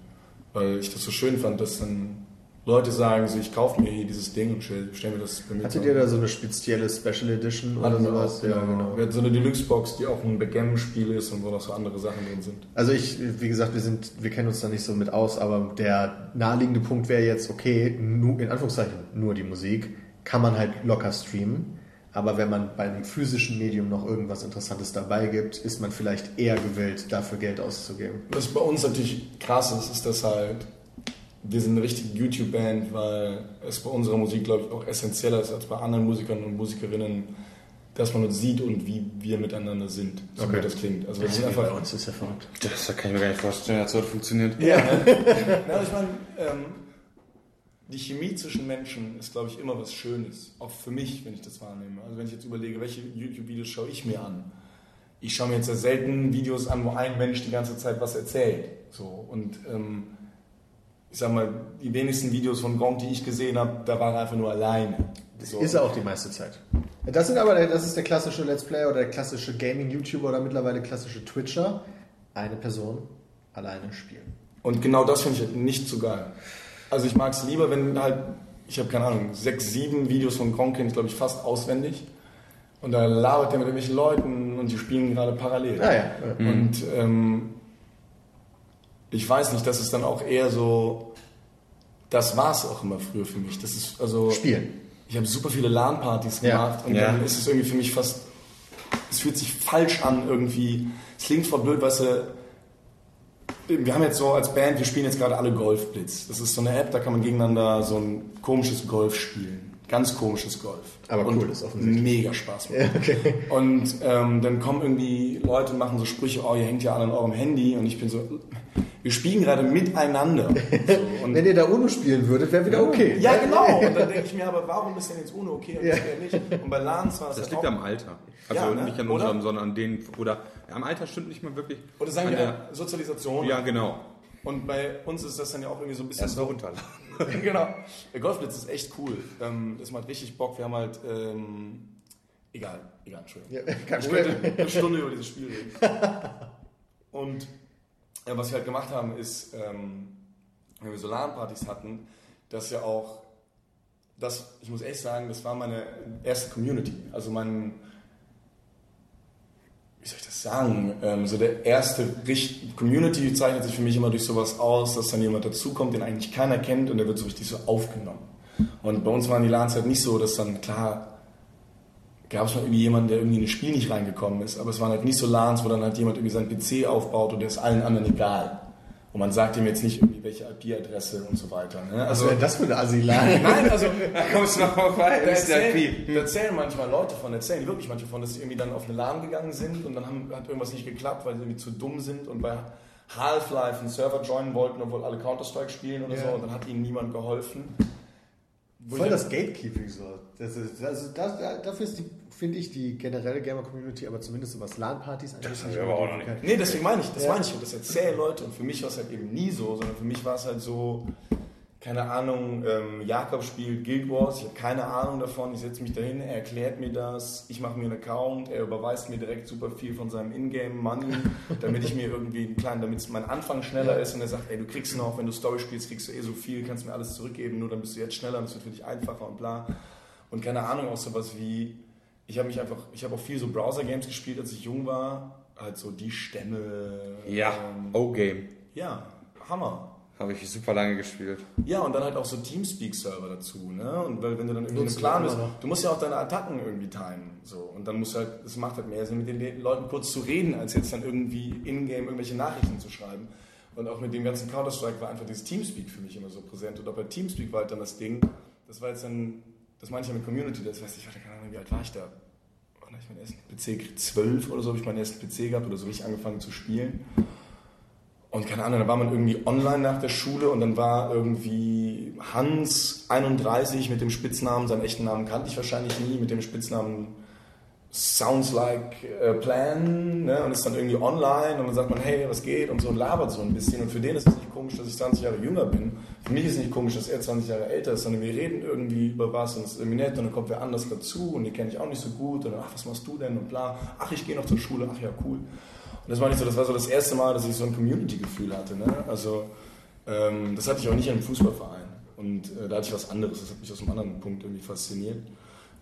weil ich das so schön fand, dass dann Leute sagen, so, ich kaufe mir hier dieses Ding und stelle stell mir das bei mir Hattet ihr da so eine spezielle Special Edition oder wir sowas? auch, genau. Wir hatten so eine Deluxe-Box, die auch ein Backgammon-Spiel ist und wo noch so andere Sachen drin sind. Also ich, wie gesagt, wir sind, wir kennen uns da nicht so mit aus, aber der naheliegende Punkt wäre jetzt, okay, nur, in Anführungszeichen nur die Musik, kann man halt locker streamen. Aber wenn man bei einem physischen Medium noch irgendwas Interessantes dabei gibt, ist man vielleicht eher gewillt, dafür Geld auszugeben. Was bei uns natürlich krass ist, ist, dass halt wir sind eine richtige YouTube-Band, weil es bei unserer Musik, glaube ich, auch essentieller ist als bei anderen Musikern und Musikerinnen, dass man uns sieht und wie wir miteinander sind. So Okay. wie das klingt. Also wir sind Bei einfach. uns ist ja verrückt. Das kann ich mir gar nicht vorstellen, dass so das funktioniert. Ja, ne? Na, ich meine, ähm, die Chemie zwischen Menschen ist, glaube ich, immer was Schönes. Auch für mich, wenn ich das wahrnehme. Also wenn ich jetzt überlege, welche YouTube-Videos schaue ich mir an. Ich schaue mir jetzt ja selten Videos an, wo ein Mensch die ganze Zeit was erzählt. So. Und ähm, ich sag mal, die wenigsten Videos von Gronk, die ich gesehen habe, da war er einfach nur alleine. So. Ist er auch die meiste Zeit. Das sind aber, das ist der klassische Let's Player oder der klassische Gaming-YouTuber oder mittlerweile klassische Twitcher. Eine Person alleine spielen. Und genau das finde ich halt nicht so geil. Also ich mag es lieber, wenn halt, ich habe keine Ahnung, sechs, sieben Videos von Gronk kenne ich glaube ich fast auswendig. Und da labert er mit irgendwelchen Leuten und die spielen gerade parallel. Ah ja. Und ähm, ich weiß nicht, das ist dann auch eher so, das war es auch immer früher für mich. Das ist also Spielen. ich habe super viele LAN-Partys Ja. gemacht und Ja. dann ist es irgendwie für mich fast, es fühlt sich falsch an irgendwie. Es klingt voll blöd, weißt du, wir haben jetzt so als Band, wir spielen jetzt gerade alle Golfblitz. Das ist so eine App, da kann man gegeneinander so ein komisches Golf spielen. Ganz komisches Golf. Aber und cool ist offensichtlich. Mega Spaß macht. Ja, okay. Und ähm, dann kommen irgendwie Leute und machen so Sprüche, oh, ihr hängt ja alle an eurem Handy. Und ich bin so, wir spielen gerade miteinander. So, und Wenn ihr da UNO spielen würdet, wäre wieder okay. ja, genau. Und dann denke ich mir, aber warum ist denn jetzt ohne okay und Ja. das wäre nicht? Und bei LANs war das, Das liegt auch. am Alter. Also Ja, ne? nicht an Oder? unserem, sondern an denen. Oder ja, am Alter stimmt nicht mal wirklich. Oder sagen an wir der- Sozialisation. Ja, genau. Und bei uns ist das dann ja auch irgendwie so ein bisschen Erst mal so. runterladen. genau. Der Golfblitz ist echt cool. Ähm, das macht richtig Bock. Wir haben halt. Ähm, egal, egal, Entschuldigung. Ja, kein Ich Problem. könnte eine Stunde über dieses Spiel reden. Und äh, was wir halt gemacht haben, ist, ähm, wenn wir so LAN-Partys hatten, dass ja auch, das, ich muss echt sagen, das war meine erste Community. Also mein, wie soll ich das sagen, ähm, so der erste Richt Community zeichnet sich für mich immer durch sowas aus, dass dann jemand dazukommt, den eigentlich keiner kennt und der wird so richtig so aufgenommen. Und bei uns waren die LANs halt nicht so, dass dann klar gab es mal irgendwie jemanden, der irgendwie in das Spiel nicht reingekommen ist, aber es waren halt nicht so LANs, wo dann halt jemand irgendwie seinen PC aufbaut und der ist allen anderen egal. Und man sagt ihm jetzt nicht irgendwie welche IP-Adresse und so weiter. Ne? Was Also, wäre das für eine Asylan? nein, also Da kommst du noch mal vorbei. da Das ist erzählen, da erzählen manchmal Leute von, erzählen wirklich manche von, dass sie irgendwie dann auf eine LAN gegangen sind und dann haben, hat irgendwas nicht geklappt, weil sie irgendwie zu dumm sind und bei Half-Life einen Server joinen wollten, obwohl alle Counter-Strike spielen oder Ja. so und dann hat ihnen niemand geholfen. Wo Voll das Gatekeeping so. Das ist, also das, dafür ist die, finde ich, die generelle Gamer-Community, aber zumindest so was LAN-Partys angeht. haben wir aber auch noch nicht. Nee, deswegen meine ich, das Ja. meine ich und das erzählen Leute und für mich war es halt eben nie so, sondern für mich war es halt so, keine Ahnung, ähm, Jakob spielt Guild Wars, ich habe keine Ahnung davon, ich setze mich dahin, er erklärt mir das, ich mache mir einen Account, er überweist mir direkt super viel von seinem Ingame-Money, damit ich mir irgendwie einen kleinen, damit mein Anfang schneller ist und er sagt, ey, du kriegst noch, wenn du Story spielst, kriegst du eh so viel, kannst mir alles zurückgeben, nur dann bist du jetzt schneller und es wird für dich einfacher und bla. Und keine Ahnung, auch sowas wie, ich habe mich einfach, ich habe auch viel so Browser-Games gespielt, als ich jung war, halt so die Stämme. Ja, ähm, O-Game. ja, Hammer. Habe ich super lange gespielt. Ja, und dann halt auch so Teamspeak-Server dazu, ne? Und weil wenn du dann irgendwie Nutzt Plan immer bist, noch. du musst ja auch deine Attacken irgendwie timen. So. Und dann musst du halt, es macht halt mehr Sinn, mit den Le- Leuten kurz zu reden, als jetzt dann irgendwie in-game irgendwelche Nachrichten zu schreiben. Und auch mit dem ganzen Counter-Strike war einfach dieses Teamspeak für mich immer so präsent. Und auch bei Teamspeak war halt dann das Ding, das war jetzt dann, das meine ich ja mit Community, das weiß ich, warte, keine Ahnung, wie alt war ich da? Wann ich meinen ersten PC gekriegt? 12 oder so habe ich meinen ersten PC gehabt oder so richtig angefangen zu spielen. Und keine Ahnung, da war man irgendwie online nach der Schule und dann war irgendwie Hans 31 mit dem Spitznamen, seinen echten Namen kannte ich wahrscheinlich nie, mit dem Spitznamen Sounds like a Plan ne? und ist dann irgendwie online und dann sagt man, hey, was geht und so und labert so ein bisschen. Und für den ist es nicht komisch, dass ich 20 Jahre jünger bin. Für mich ist es nicht komisch, dass er 20 Jahre älter ist, sondern wir reden irgendwie über was und es ist irgendwie nett und dann kommt wer anders dazu und die kenne ich auch nicht so gut und dann, ach, was machst du denn und bla, ach, ich gehe noch zur Schule, ach ja, cool. Und das war nicht so, das war so das erste Mal, dass ich so ein Community-Gefühl hatte. Ne? Also, ähm, das hatte ich auch nicht in einem Fußballverein. Und äh, da hatte ich was anderes, das hat mich aus einem anderen Punkt irgendwie fasziniert.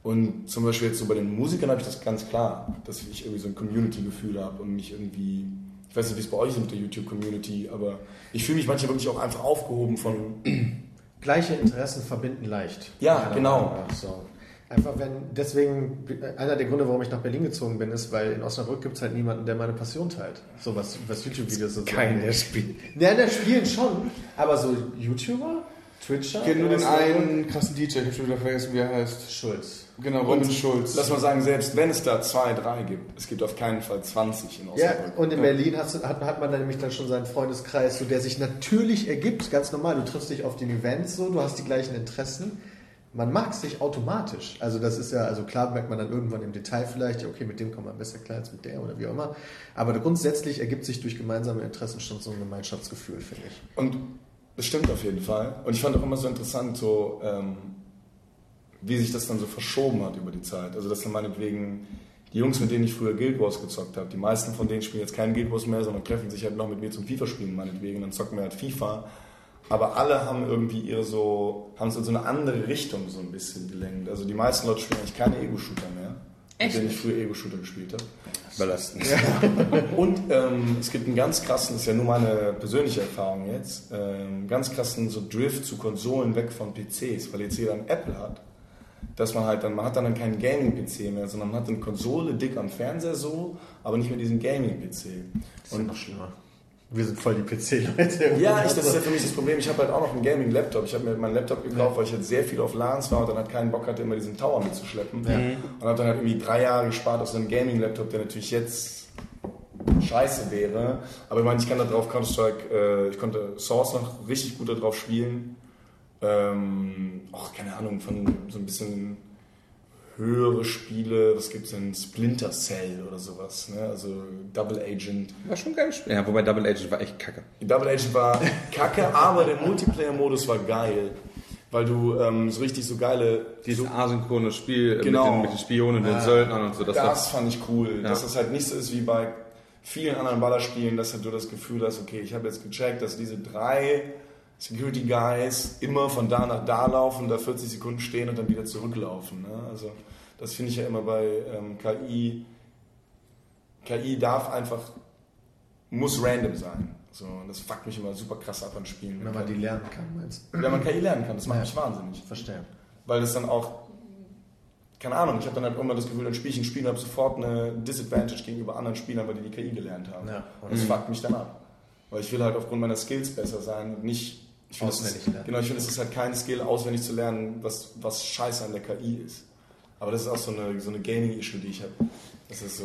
Und zum Beispiel jetzt so bei den Musikern habe ich das ganz klar, dass ich irgendwie so ein Community-Gefühl habe und mich irgendwie, ich weiß nicht, wie es bei euch ist mit der YouTube-Community, aber ich fühle mich manchmal wirklich auch einfach aufgehoben von. Gleiche Interessen verbinden leicht. Ja, genau. So. Einfach wenn, deswegen, einer der Gründe, warum ich nach Berlin gezogen bin, ist, weil in Osnabrück gibt es halt niemanden, der meine Passion teilt. So was, was YouTube-Videos so Kein, der spielt. Ja, der spielen schon. Aber so YouTuber, Twitcher. Ich kenne nur den einen krassen DJ, ich habe schon wieder vergessen, wie er heißt. Schulz. Genau, Robin Schulz. Lass mal sagen, selbst wenn es da zwei, drei gibt, es gibt auf keinen Fall 20 in Ja, Osnabrück. und in Berlin hast, hat, hat man dann nämlich dann schon seinen Freundeskreis, so, der sich natürlich ergibt, ganz normal. Du triffst dich auf den Events so, du hast die gleichen Interessen. Man mag sich automatisch. Also das ist ja, also klar merkt man dann irgendwann im Detail vielleicht, ja, okay, mit dem kommt man besser klar als mit der oder wie auch immer. Aber grundsätzlich ergibt sich durch gemeinsame Interessen schon so ein Gemeinschaftsgefühl, finde ich. Und das stimmt auf jeden Fall. Und ich fand auch immer so interessant, so, ähm, wie sich das dann so verschoben hat über die Zeit. Also, dass dann meinetwegen die Jungs, mit denen ich früher Guild Wars gezockt habe, die meisten von denen spielen jetzt kein Guild Wars mehr, sondern treffen sich halt noch mit mir zum FIFA-Spielen, meinetwegen, und dann zocken wir halt FIFA. Aber alle haben irgendwie ihre so, haben es in so eine andere Richtung so ein bisschen gelenkt. Also die meisten Leute spielen eigentlich keine Ego-Shooter mehr. Echt? Mit denen ich früher Ego-Shooter gespielt habe. Belastend. Und ähm, es gibt einen ganz krassen, das ist ja nur meine persönliche Erfahrung jetzt, ähm, ganz krassen so Drift zu Konsolen weg von PCs, weil jetzt jeder ein Apple hat. Dass man halt dann, man hat dann keinen Gaming-PC mehr, sondern man hat eine Konsole dick am Fernseher so, aber nicht mehr diesen Gaming-PC. Das ist ja noch schlimmer. Wir sind voll die PC-Leute. Ja, ich, das ist ja für mich das Problem. Ich habe halt auch noch einen Gaming-Laptop. Ich habe mir meinen Laptop gekauft, weil ich jetzt sehr viel auf LANs war und dann halt keinen Bock hatte, immer diesen Tower mitzuschleppen. Und habe dann halt irgendwie drei Jahre gespart auf so einen Gaming-Laptop, der natürlich jetzt scheiße wäre. Aber ich meine, ich kann da drauf Counter-Strike, äh, ich konnte Source noch richtig gut darauf spielen. Ähm, auch keine Ahnung, von so ein bisschen höhere Spiele, was gibt es denn? Splinter Cell oder sowas, ne? also Double Agent. War schon ein geiles Spiel. Ja, wobei Double Agent war echt kacke. Double Agent war kacke, aber der Multiplayer-Modus war geil. Weil du ähm, so richtig so geile. Dieses so, asynchrone Spiel Genau. mit, den, mit den Spionen und den Söldnern und so. Das, das fand ich cool. Ja. Dass das halt nicht so ist wie bei vielen anderen Ballerspielen, dass halt du das Gefühl hast, okay, ich habe jetzt gecheckt, dass diese drei Security Guys immer von da nach da laufen, da 40 Sekunden stehen und dann wieder zurücklaufen. Ne? Also das finde ich ja immer bei ähm, KI. KI darf einfach, muss random sein. So, und das fuckt mich immer super krass ab an Spielen. Wenn man die lernen kann, meinst du? Wenn man KI lernen kann, das macht Ja. mich wahnsinnig. Verstehe. Weil das dann auch, keine Ahnung, ich habe dann halt immer das Gefühl, dann spiele ich ein Spiel und habe sofort eine Disadvantage gegenüber anderen Spielern, weil die die KI gelernt haben. Ja. Und das fuckt mich dann ab. Weil ich will halt aufgrund meiner Skills besser sein und nicht... Ich finde, es Auswendig lernen. genau, ich finde, es ist halt kein Skill, auswendig zu lernen, was, was scheiße an der KI ist. Aber das ist auch so eine, so eine Gaming-Issue, die ich habe. Das ist so...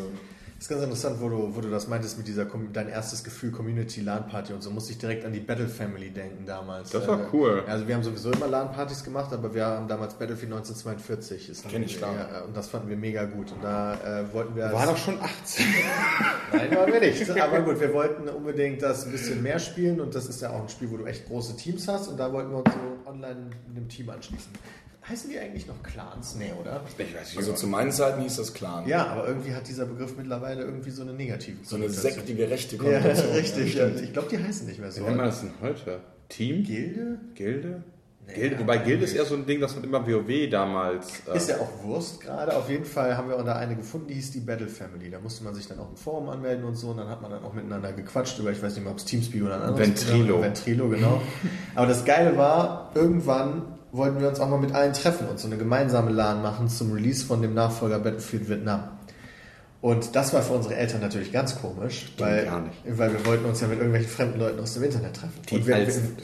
Das ist ganz interessant, wo du, wo du das meintest mit dieser, dein erstes Gefühl Community LAN-Party und so, musste ich direkt an die Battle Family denken damals. Das war Äh, cool. Also wir haben sowieso immer LAN-Partys gemacht, aber wir haben damals Battlefield 1942. Ist Kenn ich, klar. Ja, und das fanden wir mega gut. Und da äh, wollten wir... war doch schon 18. Nein, waren wir nicht. Aber gut, wir wollten unbedingt das ein bisschen mehr spielen und das ist ja auch ein Spiel, wo du echt große Teams hast und da wollten wir uns so online mit einem Team anschließen. Heißen die eigentlich noch Clans? Nee, oder? Ich weiß nicht. Also zu meinen Zeiten hieß das Clan. Ja, aber irgendwie hat dieser Begriff mittlerweile irgendwie so eine negative So eine sektige rechte Ja, Konnotation. richtig. Ja, Ja, stimmt. ich glaube, die heißen nicht mehr so. Wie nennt man das denn heute? Team? Gilde? Gilde? Gilde? Wobei Gilde ist eher so ein Ding, das hat immer WoW damals. äh, Ist ja auch Wurst gerade. Auf jeden Fall haben wir da eine gefunden, die hieß die Battle Family. Da musste man sich dann auch im Forum anmelden und so. Und dann hat man dann auch miteinander gequatscht über, ich weiß nicht mehr, ob es Teamspeak oder ein anderes Ventrilo. Ventrilo, genau. Aber das Geile war, irgendwann wollten wir uns auch mal mit allen treffen und so eine gemeinsame LAN machen zum Release von dem Nachfolger Battlefield Vietnam. Und das war für unsere Eltern natürlich ganz komisch, weil, weil wir wollten uns ja mit irgendwelchen fremden Leuten aus dem Internet treffen. Die und wir, alt sind.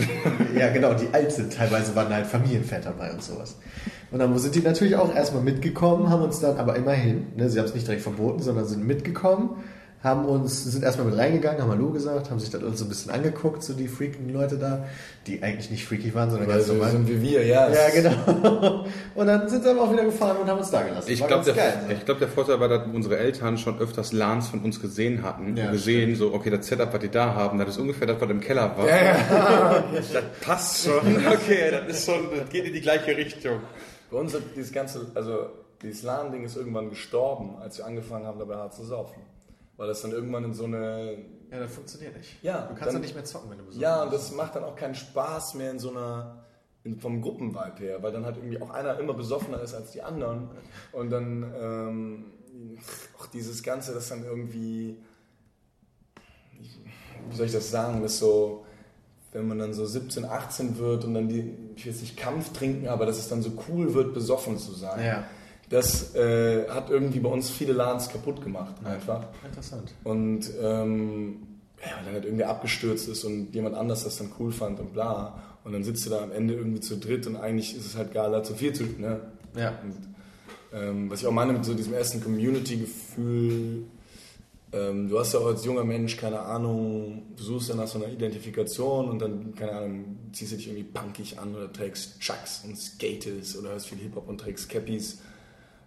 ja, genau, die alt sind. Teilweise waren halt Familienväter bei und sowas. Und dann sind die natürlich auch erstmal mitgekommen, haben uns dann, aber immerhin, ne, sie haben es nicht direkt verboten, sondern sind mitgekommen, haben uns, sind erstmal mit reingegangen, haben Hallo gesagt, haben sich dann uns so ein bisschen angeguckt, so die freakigen Leute da, die eigentlich nicht freaky waren, sondern Weil ganz so normal. sind wie wir, ja. Ja, genau. Und dann sind sie aber auch wieder gefahren und haben uns da gelassen. Ich glaube, der, ne? ich glaub, der Vorteil war, dass unsere Eltern schon öfters LANs von uns gesehen hatten Ja, und gesehen, so, okay, das Setup, was die da haben, das ist ungefähr das, was im Keller war. das passt schon. Okay, das ist schon, das geht in die gleiche Richtung. Bei uns hat dieses ganze, also dieses LAN-Ding ist irgendwann gestorben, als wir angefangen haben, dabei hart zu saufen. Weil das dann irgendwann in so eine. Ja, das funktioniert nicht. Ja, Du kannst dann- dann nicht mehr zocken, wenn du besoffen Ja, und das macht dann auch keinen Spaß mehr in so einer in- vom Gruppenvibe her, weil dann halt irgendwie auch einer immer besoffener ist als die anderen. Und dann ähm, auch dieses Ganze, das dann irgendwie, wie soll ich das sagen, das so, wenn man dann so 17, 18 wird und dann die, ich will jetzt nicht Kampf trinken, aber dass es dann so cool wird, besoffen zu sein. Ja. Das äh, hat irgendwie bei uns viele LANs kaputt gemacht, einfach. Interessant. Und ähm, ja, weil dann halt irgendwie abgestürzt ist und jemand anders das dann cool fand und bla. Und dann sitzt du da am Ende irgendwie zu dritt und eigentlich ist es halt geiler zu viel zu. Ne? Ja. Und, ähm, was ich auch meine mit so diesem ersten Community-Gefühl, ähm, du hast ja auch als junger Mensch, keine Ahnung, du suchst ja nach so einer Identifikation und dann, keine Ahnung, ziehst du dich irgendwie punkig an oder trägst Chucks und skatest oder hörst viel Hip-Hop und trägst Cappies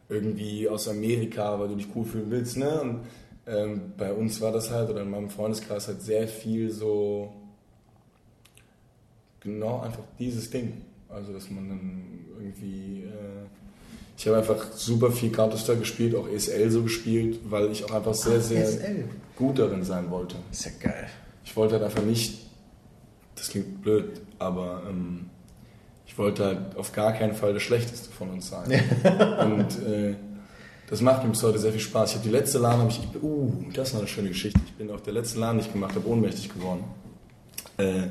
irgendwie aus Amerika, weil du dich cool fühlen willst, ne? Und ähm, bei uns war das halt, oder in meinem Freundeskreis halt sehr viel so, genau einfach dieses Ding. Also, dass man dann irgendwie, äh, ich habe einfach super viel Counter-Strike gespielt, auch ESL so gespielt, weil ich auch einfach sehr, sehr ESL. gut darin sein wollte. Ist ja geil. Ich wollte halt einfach nicht, das klingt blöd, aber ähm, ich wollte halt auf gar keinen Fall der Schlechteste von uns sein. Und äh, das macht mir bis heute sehr viel Spaß. Ich habe die letzte LAN, habe ich, ich uh, das war eine schöne Geschichte. Ich bin auf der letzten LAN, die ich gemacht habe, ohnmächtig geworden. Äh,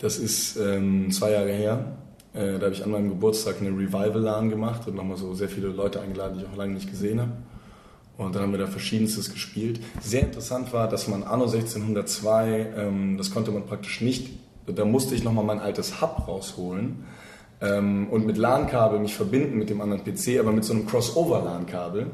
das ist ähm, zwei Jahre her. Äh, da habe ich an meinem Geburtstag eine Revival-LAN gemacht und nochmal so sehr viele Leute eingeladen, die ich auch lange nicht gesehen habe. Und dann haben wir da verschiedenstes gespielt. Sehr interessant war, dass man Anno 1602, ähm, das konnte man praktisch nicht, da musste ich nochmal mein altes Hub rausholen ähm, und mit LAN-Kabel mich verbinden mit dem anderen PC, aber mit so einem Crossover-LAN-Kabel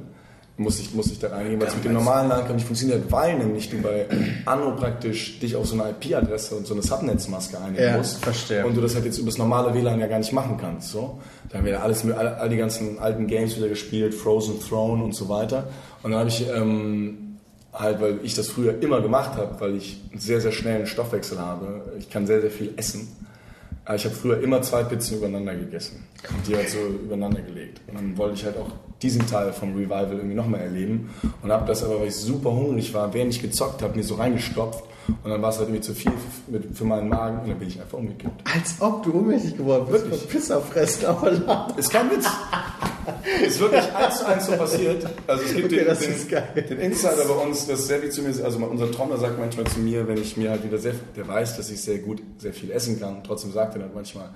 musste ich, musste ich da reingehen, weil es mit dem normalen LAN-Kabel nicht funktioniert, weil nämlich du bei Anno praktisch dich auf so eine IP-Adresse und so eine Subnetzmaske einigen Ja, musst. verstehe. Und du das halt jetzt über das normale WLAN ja gar nicht machen kannst. So. Da haben wir alles, mit- all, all die ganzen alten Games wieder gespielt, Frozen Throne und so weiter. Und dann habe ich ähm, halt, weil ich das früher immer gemacht habe, weil ich einen sehr, sehr schnellen Stoffwechsel habe. Ich kann sehr, sehr viel essen. Aber ich habe früher immer zwei Pizzen übereinander gegessen und die halt so übereinander gelegt. Und dann wollte ich halt auch diesen Teil vom Revival irgendwie nochmal erleben und habe das aber, weil ich super hungrig war, während ich gezockt habe, mir so reingestopft und dann war es halt irgendwie zu viel für, meinen Magen und dann bin ich einfach umgekippt. Als ob du ohnmächtig geworden bist. Wirklich? von Pizza fressen, aber laut. Ist kein Witz. Ist wirklich eins zu eins so passiert. Also es gibt Okay, den, das den, den Insider bei uns, das sehr wie zu mir, also unser Trommler sagt manchmal zu mir, wenn ich mir halt wieder sehr, der weiß, dass ich sehr gut, sehr viel essen kann, trotzdem sagt er dann manchmal,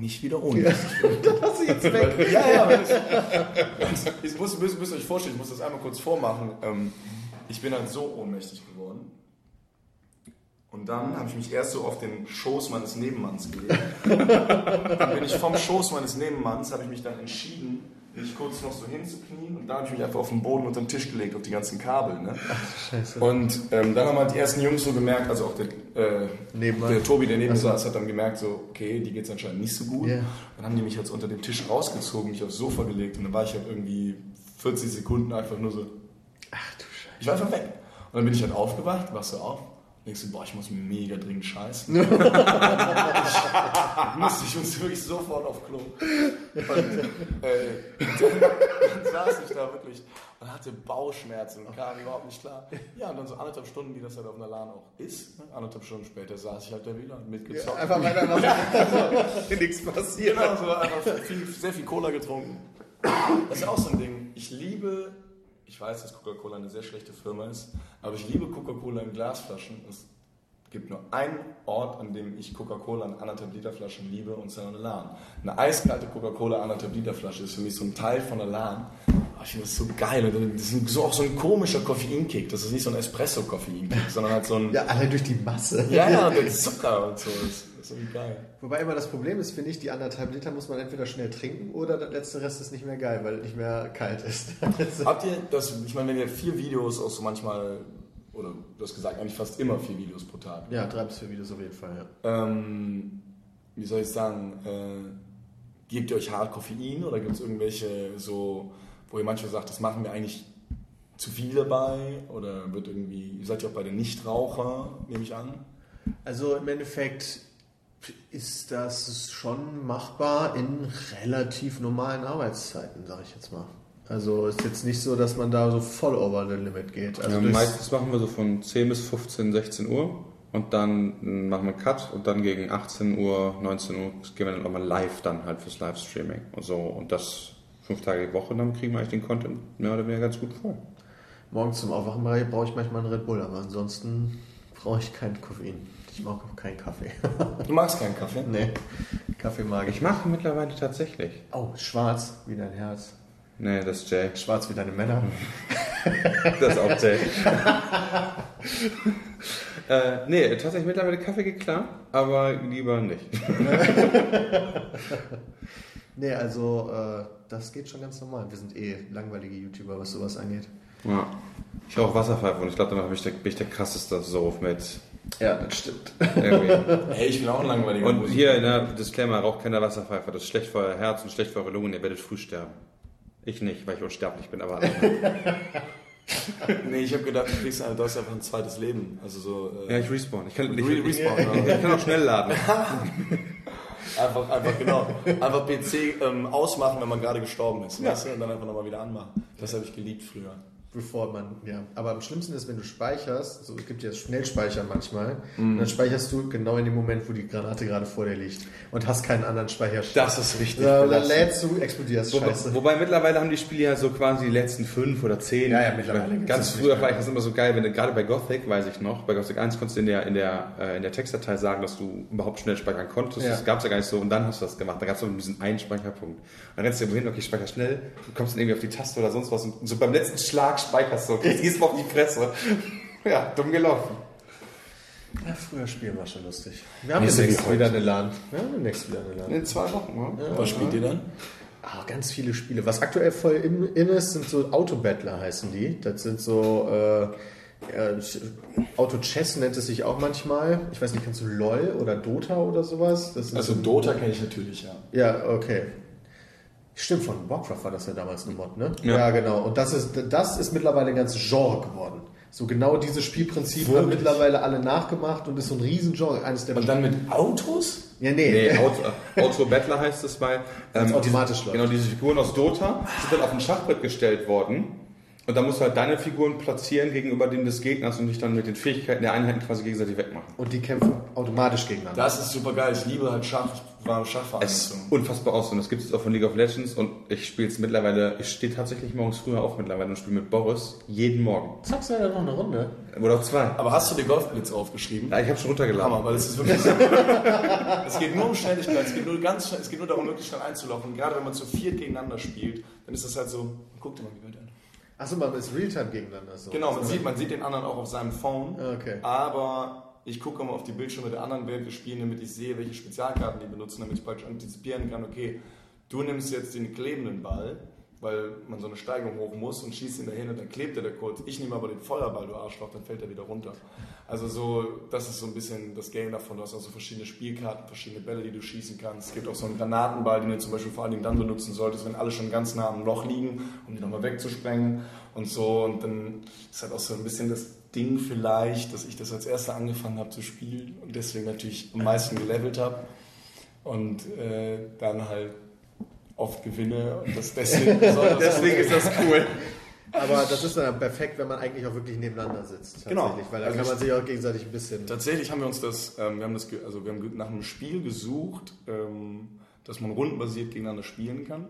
nicht wieder ohne. Das ist jetzt weg. Ja, ja, ich muss, müsst, müsst euch vorstellen, ich muss das einmal kurz vormachen. Ähm, ich bin halt so ohnmächtig geworden. Und dann habe ich mich erst so auf den Schoß meines Nebenmanns gelegt. dann bin ich vom Schoß meines Nebenmanns, habe ich mich dann entschieden, mich kurz noch so hinzuknien und dann habe ich mich einfach auf den Boden unter den Tisch gelegt, auf die ganzen Kabel. Ne? Scheiße. Und ähm, dann haben halt die ersten Jungs so gemerkt, also auch der, äh, der Tobi, der neben mir Ach so. saß, hat dann gemerkt, so, okay, die geht es anscheinend nicht so gut. Ja. Dann haben die mich jetzt unter dem Tisch rausgezogen, mich aufs Sofa gelegt und dann war ich halt irgendwie 40 Sekunden einfach nur so, Ach du Scheiße. ich war einfach weg. Und dann bin ich halt aufgewacht, wachst du auf, denkst du, boah, ich muss mega dringend scheißen. ich musste, ich musste wirklich sofort auf Klo. Und äh, dann, dann saß ich da wirklich und hatte Bauchschmerzen und kam überhaupt nicht klar. Ja, und dann so anderthalb Stunden, wie das halt auf einer LAN auch ist, ne? anderthalb Stunden später saß ich halt da wieder mitgezockt. Einfach weitermachen. Nichts passiert. Genau, so einfach viel, sehr viel Cola getrunken. Das ist auch so ein Ding. Ich liebe, ich weiß, dass Coca-Cola eine sehr schlechte Firma ist, aber ich liebe Coca-Cola in Glasflaschen. Es gibt nur einen Ort, an dem ich Coca-Cola in anderthalb Liter Flaschen liebe, und zwar eine LAN. Eine eiskalte Coca-Cola anderthalb Liter Flasche ist für mich so ein Teil von der. Oh, ich finde das so geil. Und das ist so auch so ein komischer Koffeinkick. Das ist nicht so ein Espresso-Koffeinkick, sondern halt so ein. Ja, alle durch die Masse. Ja, ja, der Zucker und so. Das ist, irgendwie geil. Wobei immer das Problem ist, finde ich, die anderthalb Liter muss man entweder schnell trinken oder der letzte Rest ist nicht mehr geil, weil nicht mehr kalt ist. Habt ihr das, ich meine, wenn ihr vier Videos auch so manchmal, oder du hast gesagt, eigentlich fast immer vier Videos pro Tag. ja, drei bis vier Videos auf jeden Fall, ja. Ähm, wie soll ich sagen, äh, gebt ihr euch hart Koffein oder gibt es irgendwelche so, wo ihr manchmal sagt, das machen wir eigentlich zu viel dabei oder wird irgendwie, seid ihr auch bei den Nichtraucher, nehme ich an? Also im Endeffekt ist das schon machbar in relativ normalen Arbeitszeiten, sage ich jetzt mal. Also ist jetzt nicht so, dass man da so voll over the limit geht. Also Ja, meistens machen wir so von 10 bis 15, 16 Uhr. und dann machen wir einen Cut und dann gegen 18 Uhr, 19 Uhr gehen wir dann nochmal live dann halt fürs Livestreaming und so und das fünf Tage die Woche, dann kriegen wir eigentlich den Content mehr oder weniger ganz gut voll. Morgens zum Aufwachen brauche ich manchmal einen Red Bull, aber ansonsten brauche ich kein Koffein. Ich mag auch keinen Kaffee. Du magst keinen Kaffee? nee, Kaffee mag ich. Ich mache mittlerweile tatsächlich. Oh, schwarz wie dein Herz. Nee, das ist Jay. Schwarz wie deine Männer. Das ist auch Jay. äh, nee, tatsächlich mittlerweile Kaffee geht klar, aber lieber nicht. Nee, also äh, das geht schon ganz normal. Wir sind eh langweilige YouTuber, was sowas angeht. Ja. Ich rauche Wasserpfeife und ich glaube, dann bin ich, der, bin ich der krasseste so mit Ja, das stimmt. Hey, ich bin auch ein langweiliger Und Musiker. hier, ne, Disclaimer, raucht keiner Wasserpfeife. Das ist schlecht für euer Herz und schlecht für eure Lungen. Ihr werdet früh sterben. Ich nicht, weil ich unsterblich bin, aber Nee, ich habe gedacht, du kriegst du hast einfach ein zweites Leben. Also so. Äh, ja, ich respawn. Ich kann, ich, Re- respawn, ich, ja. ich kann auch schnell laden. Einfach, einfach, genau. Einfach PC ähm, ausmachen, wenn man gerade gestorben ist. Weißt du? Und dann einfach nochmal wieder anmachen. Das habe ich geliebt früher. Bevor man, ja. Aber am schlimmsten ist, wenn du speicherst, so, es gibt ja Schnellspeicher manchmal, und dann speicherst du genau in dem Moment, wo die Granate gerade vor dir liegt und hast keinen anderen Speicherstand. Das ist richtig. Ja, dann lädst du, explodierst, Wobei, scheiße. wobei mittlerweile haben die Spiele ja so quasi die letzten fünf oder zehn. Ja, ja, mittlerweile Ganz früher war ich das immer so geil, wenn du gerade bei Gothic, weiß ich noch, bei Gothic 1 konntest du in der, in der, äh, in der Textdatei sagen, dass du überhaupt schnell speichern konntest. Ja. Das gab es ja gar nicht so und dann hast du das gemacht. Da gab es nur diesen einen Speicherpunkt. Dann rennst du irgendwo hin, okay, speicher schnell, du kommst dann irgendwie auf die Taste oder sonst was und so beim letzten Schlag speicherst du, okay, gehst mal auf die Fresse. Ja, dumm gelaufen. Ja, früher spielen war schon lustig. Wir haben so demnächst wieder eine LAN. Wir haben demnächst wieder eine LAN. In zwei Wochen, oder? Was spielt ihr dann? Ah, ganz viele Spiele. Was aktuell voll in, in ist, sind so Autobattler heißen die. Das sind so äh, ja, Auto-Chess nennt es sich auch manchmal. Ich weiß nicht, kennst du LOL oder Dota oder sowas? Also so, Dota kenne ich natürlich, ja. Ja, okay. Stimmt, von Warcraft war das ja damals eine Mod, ne? Ja. Ja, genau. Und das ist, das ist mittlerweile ein ganzes Genre geworden. So genau dieses Spielprinzip haben Wirklich? mittlerweile alle nachgemacht und ist so ein Riesengenre. Eines der Und dann mit Autos? ja, nee. Nee, Auto, Auto Battler heißt es bei. Weil's automatisch läuft. Genau, diese Figuren aus Dota sind dann auf ein Schachbrett gestellt worden. Und da musst du halt deine Figuren platzieren gegenüber denen des Gegners und dich dann mit den Fähigkeiten der Einheiten quasi gegenseitig wegmachen. Und die kämpfen automatisch gegeneinander. Das ist super geil. Ich liebe halt Schach. Ich war Es ist unfassbar aus und das gibt es auch von League of Legends und ich spiele es mittlerweile, ich stehe tatsächlich morgens früher auf mittlerweile und spiele mit Boris jeden Morgen. Zockst du ja noch eine Runde? Oder auch zwei. Aber hast du dir Golfblitz aufgeschrieben? Ja, ich habe schon runtergeladen. Hammer, weil es ist wirklich. es geht nur um Schnelligkeit, es geht nur ganz schnell, es geht nur darum, möglichst schnell einzulaufen. Und gerade wenn man zu viert gegeneinander spielt, dann ist das halt so, guck dir mal, wie weit an. Achso, man ist Realtime gegeneinander. So. Genau, man sieht, man sieht den anderen auch auf seinem Phone. Okay. Aber ich gucke immer auf die Bildschirme der anderen, während wir spielen, damit ich sehe, welche Spezialkarten die benutzen, damit ich praktisch antizipieren kann, okay, du nimmst jetzt den klebenden Ball, weil man so eine Steigung hoch muss und schießt ihn dahin und dann klebt er da kurz. Ich nehme aber den Feuerball, du Arschloch, dann fällt er wieder runter. Also so, das ist so ein bisschen das Game davon. Du hast also verschiedene Spielkarten, verschiedene Bälle, die du schießen kannst. Es gibt auch so einen Granatenball, den du zum Beispiel vor allen Dingen dann benutzen solltest, wenn alle schon ganz nah am Loch liegen, um die nochmal wegzusprengen und so. Und dann ist halt auch so ein bisschen das Ding vielleicht, dass ich das als erster angefangen habe zu spielen und deswegen natürlich am meisten gelevelt habe und äh, dann halt oft gewinne und das deswegen Deswegen ist das cool. Aber das ist dann perfekt, wenn man eigentlich auch wirklich nebeneinander sitzt. Genau. tatsächlich, Weil da Also kann man ich- sich auch gegenseitig ein bisschen. Tatsächlich haben wir uns das, ähm, wir haben das, also wir haben nach einem Spiel gesucht, ähm, dass man rundenbasiert gegeneinander spielen kann,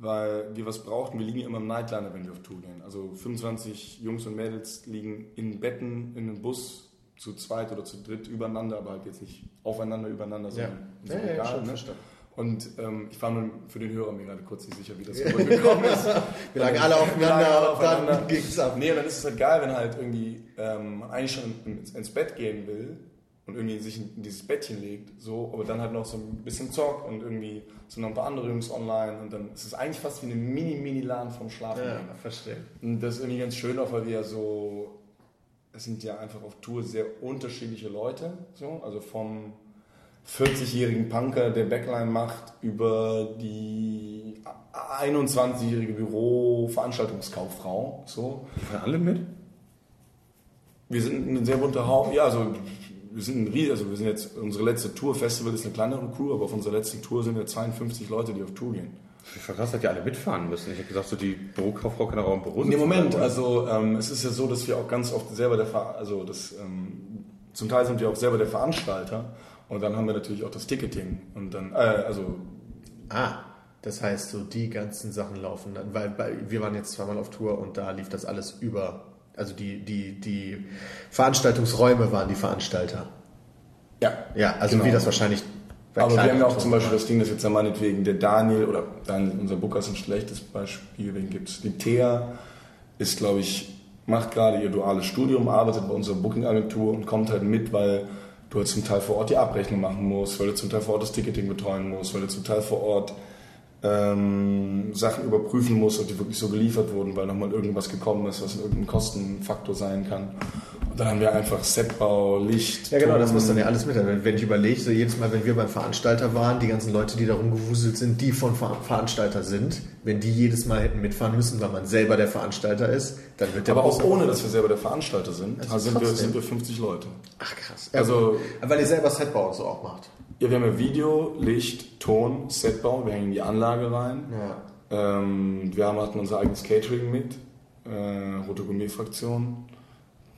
weil wir was brauchten. Wir liegen ja immer im Nightliner, wenn wir auf Tour gehen. Also 25 Jungs und Mädels liegen in Betten, in einem Bus zu zweit oder zu dritt übereinander, aber halt jetzt nicht aufeinander, übereinander, Ja, sondern so ja, ja, egal, schon ne? Und ähm, ich war mir für den Hörer mir gerade kurz nicht sicher, wie das rübergekommen ist. Wir lagen alle lagen aufeinander alle und dann aufeinander. es ab. Nee, dann ist es halt geil, wenn halt irgendwie ähm, man eigentlich schon ins, ins Bett gehen will und irgendwie sich in dieses Bettchen legt, so, aber dann halt noch so ein bisschen zockt und irgendwie sind noch ein paar andere Jungs online und dann ist es eigentlich fast wie eine Mini-Mini-LAN vom Schlafen. Ja, verstehe. Und das ist irgendwie ganz schön auch, weil wir ja so, es sind ja einfach auf Tour sehr unterschiedliche Leute, so, also vom 40-jährigen Punker, der Backline macht, über die 21-jährige Büro-Veranstaltungskauffrau, so. Die fahren alle mit? Wir sind ein sehr bunter Haufen, ja, also wir sind ein Ries, also wir sind jetzt, unsere letzte Tour, Festival ist eine kleinere Crew, aber auf unserer letzten Tour sind wir 52 Leute, die auf Tour gehen. Ich war krass, dass die alle mitfahren müssen. Ich habe gesagt, so die Bürokauffrau kann auch im Büro Nee, sitzen. Moment, also ähm, es ist ja so, dass wir auch ganz oft selber der Fahr also das, ähm, zum Teil sind wir auch selber der Veranstalter und dann haben wir natürlich auch das Ticketing und dann, äh, also Ah, das heißt, so die ganzen Sachen laufen dann, weil, weil wir waren jetzt zweimal auf Tour und da lief das alles über. Also die, die, die Veranstaltungsräume waren die Veranstalter. ja, Ja, also Genau. wie das wahrscheinlich Aber wir haben ja auch zum Beispiel das Ding, dass jetzt ja meinetwegen der Daniel oder Daniel, unser Booker ist ein schlechtes Beispiel, wen gibt's? Die Thea ist, glaube ich, macht gerade ihr duales Studium, arbeitet bei unserer Booking-Agentur und kommt halt mit, weil du halt zum Teil vor Ort die Abrechnung machen musst, weil du zum Teil vor Ort das Ticketing betreuen musst, weil du zum Teil vor Ort ähm, Sachen überprüfen musst, ob die wirklich so geliefert wurden, weil nochmal irgendwas gekommen ist, was irgendein Kostenfaktor sein kann. Und dann haben wir einfach Setbau, Licht, Ja, genau, das Ton. muss dann ja alles mit. Wenn, wenn ich überlege, so jedes Mal, wenn wir beim Veranstalter waren, die ganzen Leute, die da rumgewuselt sind, die von Ver Veranstalter sind, wenn die jedes Mal hätten mitfahren müssen, weil man selber der Veranstalter ist, dann wird der Aber Bus auch ohne, dass wir selber der Veranstalter sind, Also sind, wir, sind wir 50 Leute. Ach krass. Also- Also, weil ihr selber Setbau und so auch macht. Ja, wir haben ja Video, Licht, Ton, Setbau, wir hängen die Anlage rein. Ja. Ähm, wir haben, hatten unser eigenes Catering mit, äh, Rote Gourmet-Fraktion.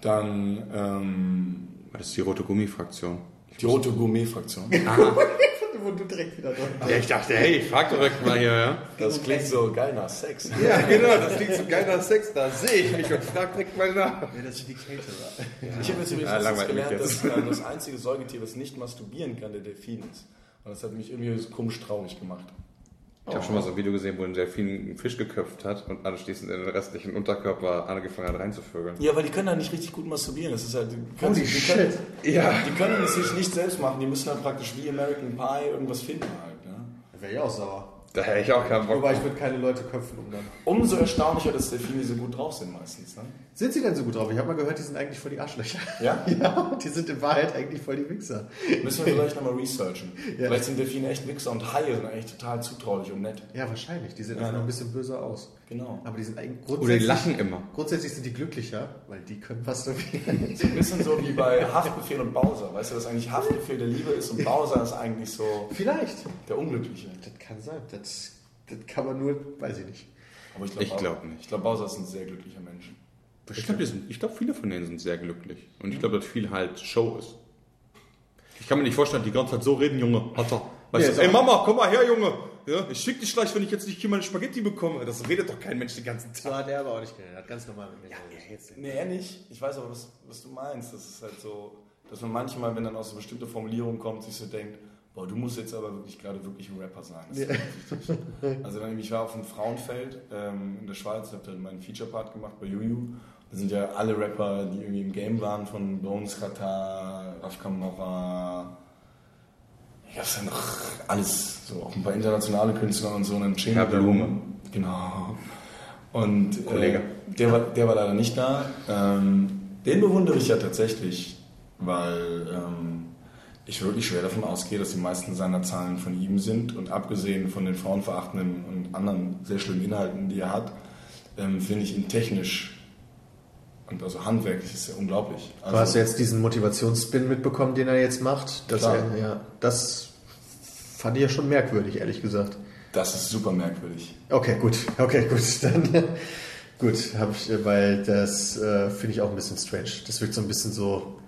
Dann ähm, Das ist die rote Gummifraktion. die Rote Gourmet-Fraktion. Wo du direkt wieder drin Ja, ich dachte, hey, ich frag direkt mal hier, ja? Das klingt so geil nach Sex. Ja, genau, das klingt so geil nach Sex, da sehe ich mich und frag direkt mal nach. Ja, das sind die Caterer. Ich habe jetzt übrigens Ja, gelernt, dass jetzt. äh, das einzige Säugetier, das nicht masturbieren kann, der Delfin ist. Und das hat mich irgendwie so komisch traurig gemacht. Ich habe schon mal so ein Video gesehen, wo ein Delfin einen Fisch geköpft hat und anschließend in den restlichen Unterkörper angefangen hat reinzuvögeln. Ja, weil die können da nicht richtig gut masturbieren. Das ist halt, die können, Holy die können, shit. Ja. Die können es sich nicht selbst machen, die müssen halt praktisch wie American Pie irgendwas finden halt. Ne? Wäre ich auch sauer. Da hätte ich auch keinen Bock. Wobei ich würde keine Leute köpfen um dann. Umso erstaunlicher, dass Delfine so gut drauf sind meistens. Ne? Sind sie denn so gut drauf? Ich habe mal gehört, die sind eigentlich voll die Arschlöcher. Ja? Ja, die sind in Wahrheit eigentlich voll die Wichser. Müssen wir vielleicht nochmal researchen. Ja. Vielleicht sind Delfine echt Wichser und Haie sind eigentlich total zutraulich und nett. Ja, wahrscheinlich. Die sehen Ja. einfach nur ein bisschen böser aus. Genau. Aber die sind eigentlich Oder grundsätzlich... die lachen immer. Grundsätzlich sind die glücklicher, weil die können masturbieren. So ein bisschen so wie bei Haftbefehl und Bowser. Weißt du, dass eigentlich Haftbefehl der Liebe ist und Bowser ist eigentlich so Vielleicht. der Unglückliche. Das kann sein. Das, das kann man nur... Weiß ich nicht. Aber ich glaube Ich glaub nicht. Ich glaube, Bowser ist ein sehr glücklicher Mensch. Ich glaube, glaub, viele von denen sind sehr glücklich. Und ich glaube, dass viel halt Show ist. Ich kann mir nicht vorstellen, die ganze Zeit so reden, Junge. Hat er. Weißt Nee, du, ey Mama, komm mal her, Junge. Ja, ich schick dich gleich, wenn ich jetzt nicht hier meine Spaghetti bekomme. Das redet doch kein Mensch den ganzen Tag. So hat er aber auch nicht geredet. Er hat ganz normal mit mir geredet. Nee, er nicht. Ich weiß aber, was, was du meinst. Das ist halt so, dass man manchmal, wenn dann aus so bestimmte Formulierung kommt, sich so denkt, boah, du musst jetzt aber wirklich gerade wirklich ein Rapper sein. Das ist ganz wichtig. Also dann, ich war auf dem Frauenfeld ähm, in der Schweiz, habe dann meinen Feature-Part gemacht bei Juju. Da sind ja alle Rapper, die irgendwie im Game waren, von Bones Kata, Raf Kamora, ja, ist ja noch alles, so auch ein paar internationale Künstler und so, Chain Herr Blume. Genau. Und Kollege. Äh, der, war, der war leider nicht da. Ähm, den bewundere ich ja tatsächlich, weil ähm, ich wirklich schwer davon ausgehe, dass die meisten seiner Zahlen von ihm sind. Und abgesehen von den frauenverachtenden und anderen sehr schlimmen Inhalten, die er hat, ähm, finde ich ihn technisch und also handwerklich ist er unglaublich. Also, Du hast jetzt diesen Motivationsspin mitbekommen, den er jetzt macht. Dass Klar. er, ja, das fand ich ja schon merkwürdig, ehrlich gesagt. das ist super merkwürdig. Okay, gut. Okay, gut. Dann gut, habe ich, weil das äh, finde ich auch ein bisschen strange. Das wirkt so ein bisschen so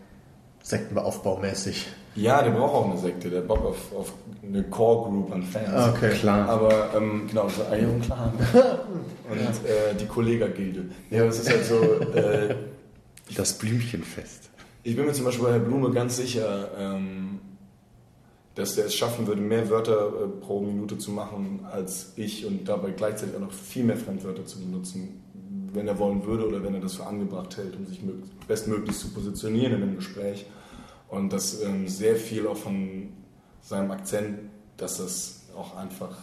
Sektenaufbaumäßig. Ja, der braucht auch eine Sekte, der hat Bock auf, auf eine Core-Group an Fans. Ah, Okay. Klar. Aber ähm, genau, so Iron Clan. Und äh, die Kollega-Gilde. Ja, das ist halt so. Äh, Das Blümchenfest. ich bin mir zum Beispiel bei Herr Blume ganz sicher, ähm, dass der es schaffen würde, mehr Wörter äh, pro Minute zu machen als ich und dabei gleichzeitig auch noch viel mehr Fremdwörter zu benutzen, wenn er wollen würde oder wenn er das für angebracht hält, um sich mög- bestmöglich zu positionieren in einem Gespräch. Und dass ähm, sehr viel auch von seinem Akzent, dass das auch einfach,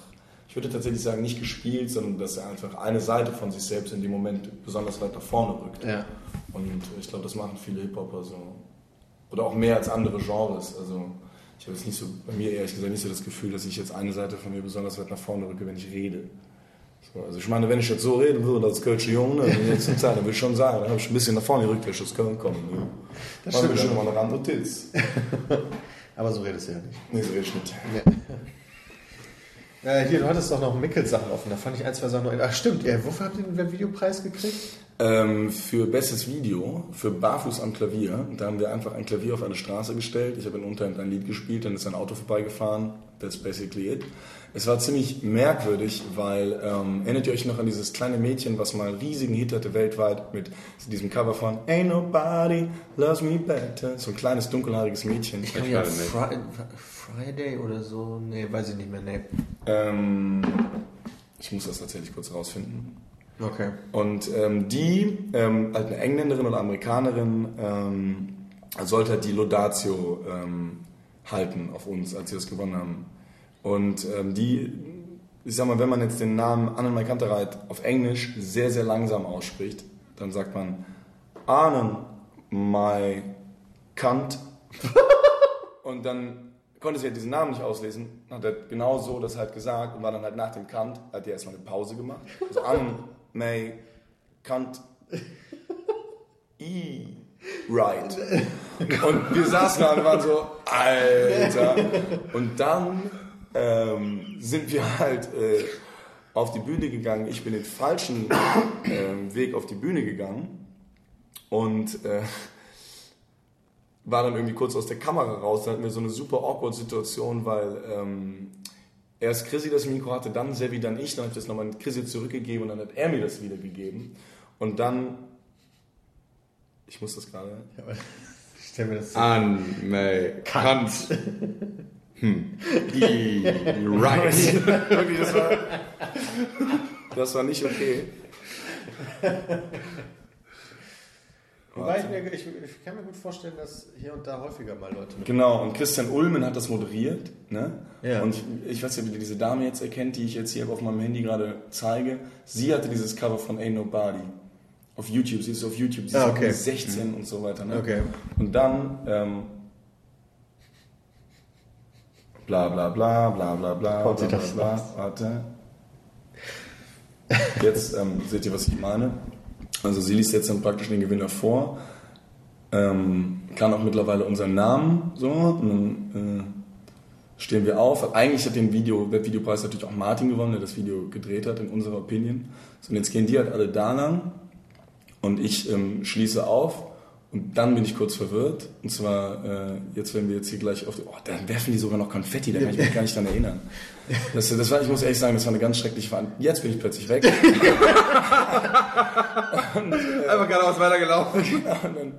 ich würde tatsächlich sagen, nicht gespielt, sondern dass er einfach eine Seite von sich selbst in dem Moment besonders weit nach vorne rückt. Ja. Und ich glaube, das machen viele Hip-Hopper so. Oder auch mehr als andere Genres. Also ich habe jetzt nicht so, bei mir ehrlich gesagt nicht so das Gefühl, dass ich jetzt eine Seite von mir besonders weit nach vorne rücke, wenn ich rede. So, also ich meine, wenn ich jetzt so reden würde als Kölsche Junge, in der letzten Zeit, dann würde ich schon sagen, dann habe ich ein bisschen nach vorne gerückt, wenn ich aus Köln komme. Ne? Das Dann stimmt ich schon mal eine andere Tits. Aber so redest du ja nicht. Nee, so rede ich nicht. Nee. Äh, hier, du hattest doch noch Mickel-Sachen offen. Da fand ich ein, zwei Sachen noch. Ach, stimmt. Ja, wofür habt ihr den Videopreis gekriegt? Ähm, für bestes Video, für Barfuß am Klavier. Da haben wir einfach ein Klavier auf eine Straße gestellt. Ich habe in Unterhemd ein Lied gespielt, dann ist ein Auto vorbeigefahren. That's basically it. Es war ziemlich merkwürdig, weil, ähm, erinnert ihr euch noch an dieses kleine Mädchen, was mal einen riesigen Hit hatte weltweit mit diesem Cover von Ain't Nobody Loves Me Better. So ein kleines dunkelhaariges Mädchen. Ich glaube, ja, Fri Friday oder so. Nee, weiß ich nicht mehr. Nee. Ähm, ich muss das tatsächlich kurz rausfinden. Okay. Und ähm, die, ähm, halt eine Engländerin oder Amerikanerin, ähm, sollte halt die Laudatio ähm, halten auf uns, als sie das gewonnen haben. Und ähm, die, ich sag mal, wenn man jetzt den Namen Annenmai Kantereit auf Englisch sehr, sehr langsam ausspricht, dann sagt man Annenmai Kant. Und dann konnte sie halt diesen Namen nicht auslesen, hat er genau so das halt gesagt und war dann halt nach dem Kant, hat er erstmal eine Pause gemacht. Also Annenmai Kant. I. Right. Und wir saßen da und waren so, Alter. Und dann ähm, sind wir halt äh, auf die Bühne gegangen. Ich bin den falschen äh, Weg auf die Bühne gegangen und äh, war dann irgendwie kurz aus der Kamera raus. Dann hatten wir so eine super awkward Situation, weil ähm, erst Chrissy das Mikro hatte, dann Sevi, dann ich. Dann habe ich das nochmal an Chrissy zurückgegeben und dann hat er mir das wieder gegeben. Und dann, ich muss das gerade. Ja, ich stell mir das so. Anme Kant. Hm. I, right. Wirklich, das war, das war nicht okay. Wobei ich, mir, ich, ich kann mir gut vorstellen, dass hier und da häufiger mal Leute mit. Genau, und Christian Ulmen hat das moderiert. Ne? Ja. Und ich, ich weiß nicht, ob ihr diese Dame jetzt erkennt, die ich jetzt hier auf meinem Handy gerade zeige. Sie hatte dieses Cover von Ain't Nobody. Auf YouTube, sie ist auf YouTube, sie ist Ah, okay. mit 16 und so weiter. Ne? Okay. Und dann, ähm, bla bla bla, bla bla bla, Haut bla sie bla das bla, raus? warte. Jetzt ähm, seht ihr, was ich meine. Also sie liest jetzt dann praktisch den Gewinner vor, ähm, kann auch mittlerweile unseren Namen so und dann äh, stehen wir auf. Eigentlich hat den Video, Webvideopreis natürlich auch Martin gewonnen, der das Video gedreht hat, in unserer Opinion. So, und jetzt gehen die halt alle da lang und ich ähm, schließe auf und dann bin ich kurz verwirrt. Und zwar, äh, jetzt wenn wir jetzt hier gleich auf die, oh, dann werfen die sogar noch Konfetti, da kann ich mich gar nicht dran erinnern. Das, das war, ich muss ehrlich sagen, das war eine ganz schreckliche Veranstaltung. Jetzt bin ich plötzlich weg. Einfach geradeaus weitergelaufen. und dann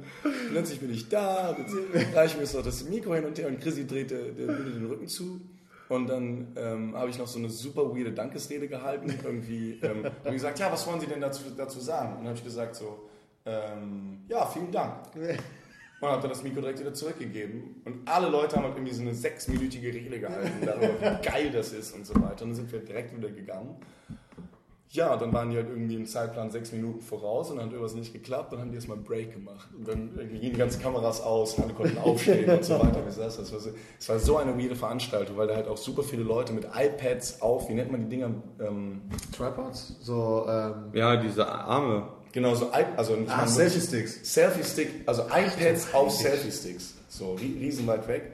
plötzlich bin ich da, und reiche mir so das Mikro hin und her und Chrissy drehte der Bühne den Rücken zu. Und dann ähm, habe ich noch so eine super weirde Dankesrede gehalten. Irgendwie ähm, und gesagt, ja, was wollen Sie denn dazu, dazu sagen? Und dann habe ich gesagt so, ähm, ja, vielen Dank. Und habe dann das Mikro direkt wieder zurückgegeben. Und alle Leute haben halt irgendwie so eine sechsminütige Rede gehalten, darüber, wie geil das ist und so weiter. Und dann sind wir direkt wieder gegangen. Ja, dann waren die halt irgendwie im Zeitplan sechs Minuten voraus und dann hat irgendwas nicht geklappt. Dann haben die erstmal einen Break gemacht. Und dann irgendwie gingen die ganzen Kameras aus und alle konnten aufstehen und so weiter. Das, das, war so, das war so eine weirde Veranstaltung, weil da halt auch super viele Leute mit iPads auf, wie nennt man die Dinger? Ähm, Tripods? So, ähm. Ja, diese Arme. Genau, so, also ich Ah, Selfie-Sticks. Selfie-Stick, also iPads auf Selfie-Sticks. So rie- riesenweit weg.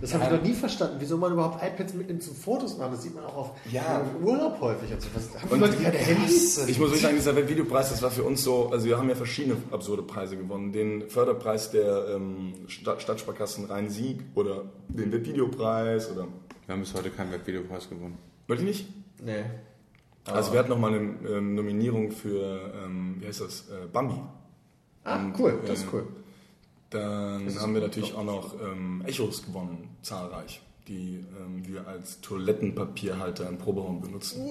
Das habe ich noch nie verstanden, wieso man überhaupt iPads mitnimmt zum Fotos machen. Das sieht man auch auf Ja. im Urlaub häufig und so. Was, haben die Und Leute keine Handys? Ich muss wirklich sagen, dieser Weltvideopreis, das war für uns so, also wir haben ja verschiedene absurde Preise gewonnen. Den Förderpreis der ähm, Stadt, Stadtsparkassen Rhein-Sieg oder den Webvideopreis oder... Wir haben bis heute keinen Webvideopreis gewonnen. Wollt ihr nicht? Nee. Also wir hatten nochmal eine ähm, Nominierung für, ähm, wie heißt das, äh, Bambi. Ah, Und, cool, das ist äh, cool. Dann ist haben wir natürlich auch noch ähm, Echos gewonnen, zahlreich, die ähm, wir als Toilettenpapierhalter im Proberaum benutzen.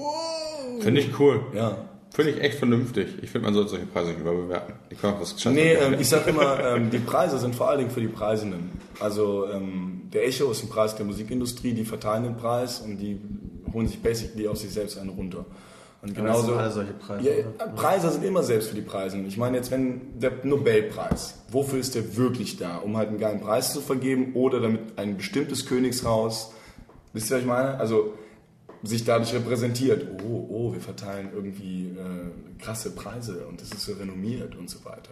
Finde ich cool. Ja, Finde ich echt vernünftig. Ich finde, man sollte solche Preise nicht überbewerten. Die können auch was Nee, ähm, ich sag immer, ähm, die Preise sind vor allen Dingen für die Preisenden. Also ähm, der Echo ist ein Preis der Musikindustrie, die verteilen den Preis und die holen sich basically aus sich selbst einen runter. Und das genauso, alle solche Preise, Ja? Preise sind immer selbst für die Preise. Ich meine jetzt, wenn der Nobelpreis, wofür ist der wirklich da? Um halt einen geilen Preis zu vergeben oder damit ein bestimmtes Königshaus, wisst ihr, was ich meine? Also sich dadurch repräsentiert. Oh, oh, wir verteilen irgendwie äh, krasse Preise und das ist so renommiert und so weiter.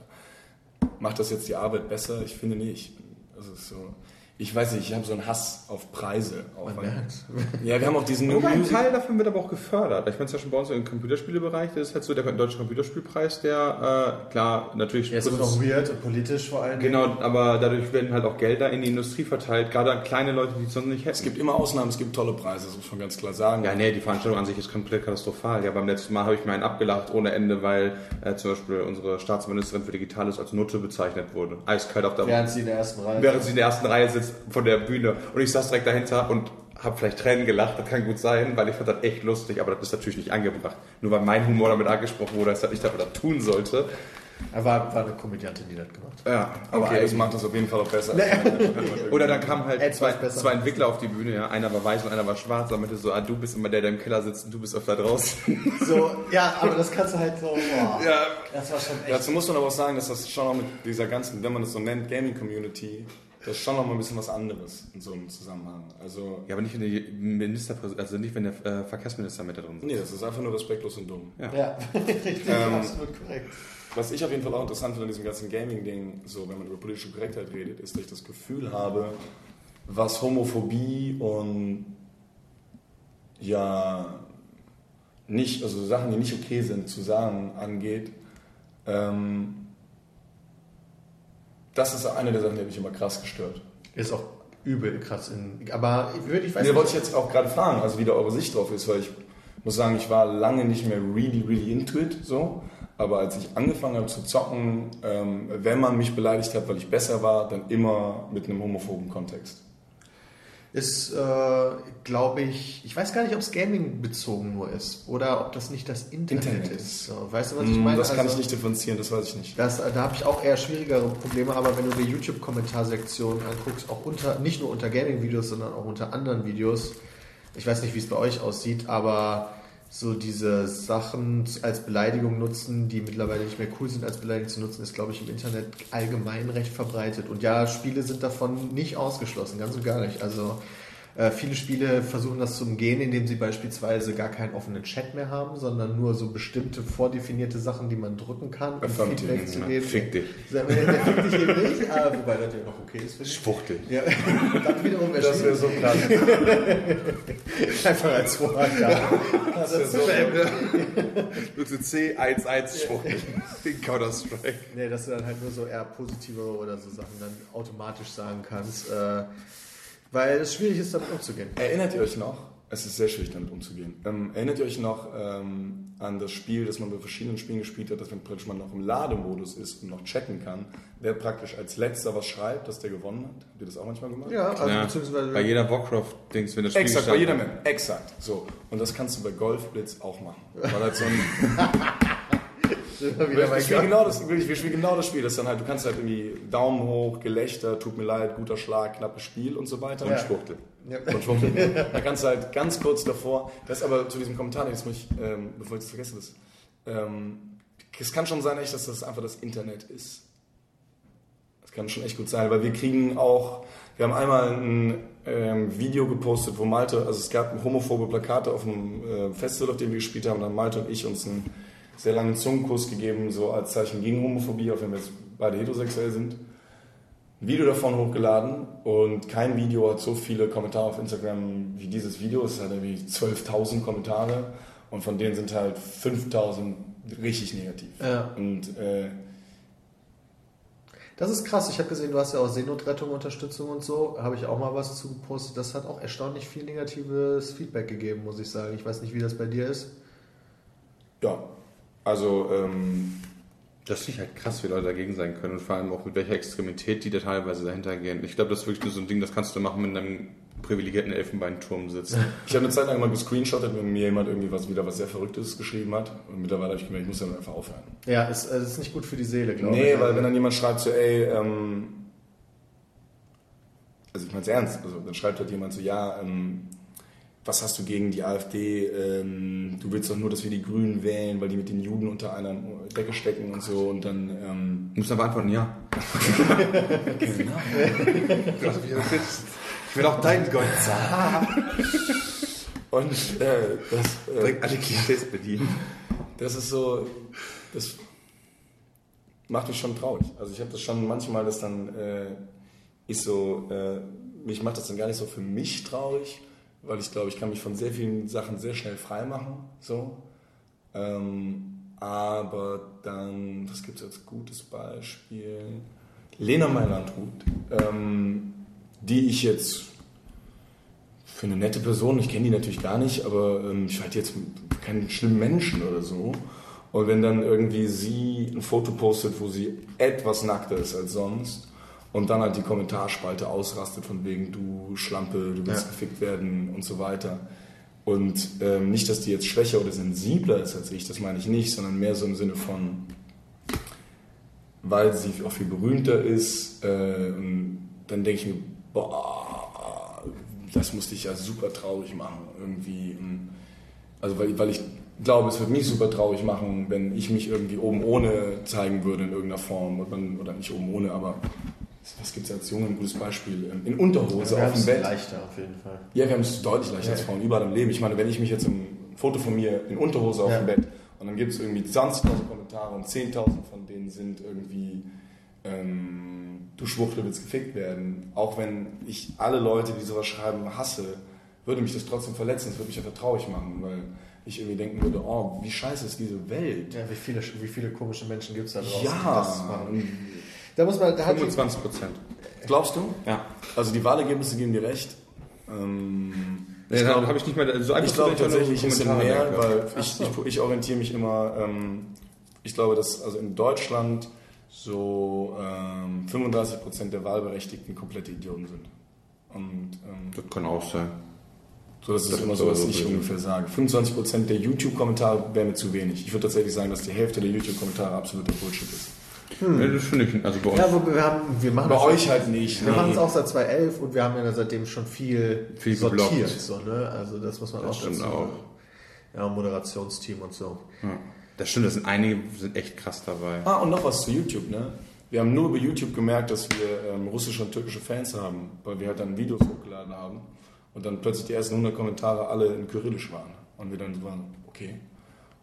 Macht das jetzt die Arbeit besser? Ich finde nicht. Also es ist so. Ich weiß nicht, ich habe so einen Hass auf Preise. Auf Man merkt's. ja, wir haben auch diesen Wobei ein Teil davon wird aber auch gefördert. Ich meine, zum Beispiel bei uns im Computerspielebereich, das ist halt so der deutsche Computerspielpreis, der, äh, klar, natürlich... Ja, es ist auch weird und politisch vor allem. Genau, aber dadurch werden halt auch Gelder in die Industrie verteilt, gerade an kleine Leute, die es sonst nicht hätten. Es gibt immer Ausnahmen, es gibt tolle Preise, das muss man ganz klar sagen. Ja, nee, die Veranstaltung an sich ist komplett katastrophal. Ja, beim letzten Mal habe ich mir einen abgelacht ohne Ende, weil äh, zum Beispiel unsere Staatsministerin für Digitales als Nutte bezeichnet wurde. Eiskalt auf der Während sie in der ersten Reihe. während sie in der ersten Reihe sitzt von der Bühne. Und ich saß direkt dahinter und habe vielleicht Tränen gelacht. Das kann gut sein, weil ich fand das echt lustig, aber das ist natürlich nicht angebracht. Nur weil mein Humor damit angesprochen wurde, dass ich das tun sollte. Er war, war eine Komödiantin, die das gemacht hat. Ja, aber okay. das macht das auf jeden Fall auch besser. Oder dann kamen halt zwei, zwei Entwickler auf die Bühne, ja. Einer war weiß und einer war schwarz. Damit so, ah, du bist immer der, der im Keller sitzt und du bist öfter draußen. So, ja, aber das kannst du halt so. Boah. ja. Das war schon echt. Dazu muss man aber auch sagen, dass das schon auch mit dieser ganzen, wenn man das so nennt, Gaming-Community, das ist schon noch mal ein bisschen was anderes in so einem Zusammenhang. Also, Ja, aber nicht wenn der Ministerpräsident, also nicht wenn der äh, Verkehrsminister mit da drin sitzt. nee, das ist einfach nur respektlos und dumm. Ja, richtig, Ähm, absolut korrekt. Was ich auf jeden Fall auch interessant finde an diesem ganzen Gaming-Ding, so wenn man über politische Korrektheit redet, ist, dass ich das Gefühl habe, was Homophobie und ja nicht, also Sachen, die nicht okay sind zu sagen, angeht, ähm, das ist eine der Sachen, die mich immer krass gestört. Ist auch übel krass. In, aber ich würde, ich weiß Nee, nicht. wollte ich jetzt auch gerade fragen, also wie da eure Sicht drauf ist, weil ich muss sagen, ich war lange nicht mehr really, really into it, so. Aber als ich angefangen habe zu zocken, ähm, wenn man mich beleidigt hat, weil ich besser war, dann immer mit einem homophoben Kontext. Ist, äh, glaube ich, ich weiß gar nicht, ob es Gaming bezogen nur ist oder ob das nicht das Internet, Internet ist. So, weißt du, was ich Mm, meine? Das kann Also, ich nicht differenzieren, das weiß ich nicht. Das, da habe ich auch eher schwierigere Probleme, aber wenn du die YouTube-Kommentarsektion anguckst, auch unter, nicht nur unter Gaming-Videos, sondern auch unter anderen Videos, ich weiß nicht, wie es bei euch aussieht, aber so diese Sachen als Beleidigung nutzen, die mittlerweile nicht mehr cool sind, als Beleidigung zu nutzen, ist, glaube ich, im Internet allgemein recht verbreitet. Und ja, Spiele sind davon nicht ausgeschlossen, ganz und gar nicht. Also äh, viele Spiele versuchen das zu umgehen, indem sie beispielsweise gar keinen offenen Chat mehr haben, sondern nur so bestimmte vordefinierte Sachen, die man drücken kann, um Affirmative, Feedback zu ja. geben. Fick dich. Der, der fickt dich eben nicht, ah, wobei das ja noch okay ist. Schwuchtel. Ja, dann wiederum wäre Das wäre so krass. Einfach als Vorhang. Das ist so Du zu C11 Schwuchtel. In Counter-Strike. Nee, dass du dann halt nur so eher positive oder so Sachen dann automatisch sagen kannst, äh, weil es schwierig ist, damit umzugehen. Erinnert ihr euch noch? Es ist sehr schwierig, damit umzugehen. Ähm, erinnert ihr euch noch ähm, an das Spiel, das man bei verschiedenen Spielen gespielt hat, dass wenn praktisch man noch im Lademodus ist und noch chatten kann, wer praktisch als letzter was schreibt, dass der gewonnen hat? Habt ihr das auch manchmal gemacht? Ja, also Ja, beziehungsweise bei jeder Warcraft-Dings, wenn das Spiel Exakt, bei jeder Map. Exakt. So. Und das kannst du bei Golfblitz auch machen. Weil halt so ein, wieder wir, spielen genau das, wirklich, wir spielen genau das Spiel. Das dann halt, du kannst halt irgendwie Daumen hoch, Gelächter, tut mir leid, guter Schlag, knappes Spiel und so weiter. Und Ja. Schwuchtel. Ja. Und Schwuchtel. Da kannst du halt ganz kurz davor, das ist aber zu diesem Kommentar, jetzt muss ich, ähm, bevor ich das vergesse, das, ähm, es kann schon sein, echt, dass das einfach das Internet ist. Das kann schon echt gut sein, weil wir kriegen auch, wir haben einmal ein ähm, Video gepostet, wo Malte, also es gab homophobe Plakate auf einem äh, Festival, auf dem wir gespielt haben, und dann Malte und ich uns einen sehr langen Zungenkuss gegeben, so als Zeichen gegen Homophobie, auch wenn wir jetzt beide heterosexuell sind. Ein Video davon hochgeladen und kein Video hat so viele Kommentare auf Instagram wie dieses Video. Es hat irgendwie 12.000 Kommentare und von denen sind halt 5.000 richtig negativ. Ja. Und äh, Das ist krass. Ich habe gesehen, du hast ja auch Seenotrettung, Unterstützung und so. Habe ich auch mal was zu gepostet. Das hat auch erstaunlich viel negatives Feedback gegeben, muss ich sagen. Ich weiß nicht, wie das bei dir ist. ja, also ähm, Das finde ich halt krass, wie Leute dagegen sein können und vor allem auch mit welcher Extremität die da teilweise dahinter gehen. Ich glaube, das ist wirklich nur so ein Ding, das kannst du machen, wenn du in einem privilegierten Elfenbeinturm sitzt. ich habe eine Zeit lang mal gescreenshottet, wenn mir jemand irgendwie was wieder was sehr Verrücktes geschrieben hat. Und mittlerweile habe ich gemerkt, ich muss dann einfach aufhören. Ja, es es ist nicht gut für die Seele, glaube ich. Nee, weil wenn dann jemand schreibt so, ey, ähm, also ich meine es ernst, also dann schreibt halt jemand so, ja, ähm, was hast du gegen die AfD? Ähm, du willst doch nur, dass wir die Grünen wählen, weil die mit den Juden unter einer Decke stecken und so und dann, ähm, Du musst aber antworten, ja. genau. Ich will auch deinen Gott sagen. Und äh, das, äh, alle Klischees bedienen. das ist so, das macht mich schon traurig. Also ich habe das schon manchmal, dass dann äh, ich so, äh, mich macht das dann gar nicht so für mich traurig, weil ich glaube, ich kann mich von sehr vielen Sachen sehr schnell frei machen. So. Ähm, aber dann, was gibt es als gutes Beispiel? Lena Meilandhut, ähm, die ich jetzt für eine nette Person, ich kenne die natürlich gar nicht, aber ähm, ich halte jetzt keinen schlimmen Menschen oder so. Und wenn dann irgendwie sie ein Foto postet, wo sie etwas nackter ist als sonst und dann halt die Kommentarspalte ausrastet von wegen du Schlampe, du willst Ja. gefickt werden und so weiter. Und ähm, nicht, dass die jetzt schwächer oder sensibler ist als ich, das meine ich nicht, sondern mehr so im Sinne von, weil sie auch viel berühmter ist. Äh, und dann denke ich mir, boah, das musste ich ja super traurig machen irgendwie. Also weil, weil ich glaube, es würde mich super traurig machen, wenn ich mich irgendwie oben ohne zeigen würde in irgendeiner Form. Oder nicht oben ohne, aber was gibt es als Junge ein gutes Beispiel? In Unterhose wir auf dem Bett. leichter auf jeden Fall. Ja, wir haben es deutlich leichter als Ja. Frauen, überall im Leben. Ich meine, wenn ich mich jetzt ein Foto von mir in Unterhose auf Ja. dem Bett und dann gibt es irgendwie 20.000 Kommentare und 10.000 von denen sind irgendwie ähm, du Schwuchtel willst gefickt werden. Auch wenn ich alle Leute, die sowas schreiben, hasse, würde mich das trotzdem verletzen. Das würde mich einfach traurig machen, weil ich irgendwie denken würde, oh, wie scheiße ist diese Welt. Ja, wie viele, wie viele komische Menschen gibt es da draußen, die Ja, das machen. Da muss man, da hat 25 Prozent. glaubst du? Ja. Also die Wahlergebnisse geben dir recht. Ähm, Nee, dann habe ich nicht mehr so einfach Ich glaube so tatsächlich ein bisschen Kommentare mehr, merke. weil ich, ich, ich orientiere mich immer, ähm, ich glaube, dass also in Deutschland so ähm, 35% der Wahlberechtigten komplette Idioten sind. Und ähm, Das kann auch sein. so, das ist Das immer ist so, was ich ungefähr sage. 25% der YouTube-Kommentare wäre mir zu wenig. Ich würde tatsächlich sagen, dass die Hälfte der YouTube-Kommentare absoluter Bullshit ist. Ja, das finde ich, also bei uns Ja, wo wir, haben, wir machen Bei euch halt nicht. Wir nee. machen es auch seit 2011 und wir haben ja seitdem schon viel, Viel sortiert. geblockt. So, ne? Also das muss man Das auch stimmt dazu auch. Ja, Moderationsteam und so. Ja. Das stimmt, das sind einige, sind echt krass dabei. Ah, und noch was zu YouTube, ne? Wir haben nur über YouTube gemerkt, dass wir ähm, russische und türkische Fans haben, weil wir halt dann Videos hochgeladen haben und dann plötzlich die ersten 100 Kommentare alle in Kyrillisch waren. Und wir dann so waren, okay.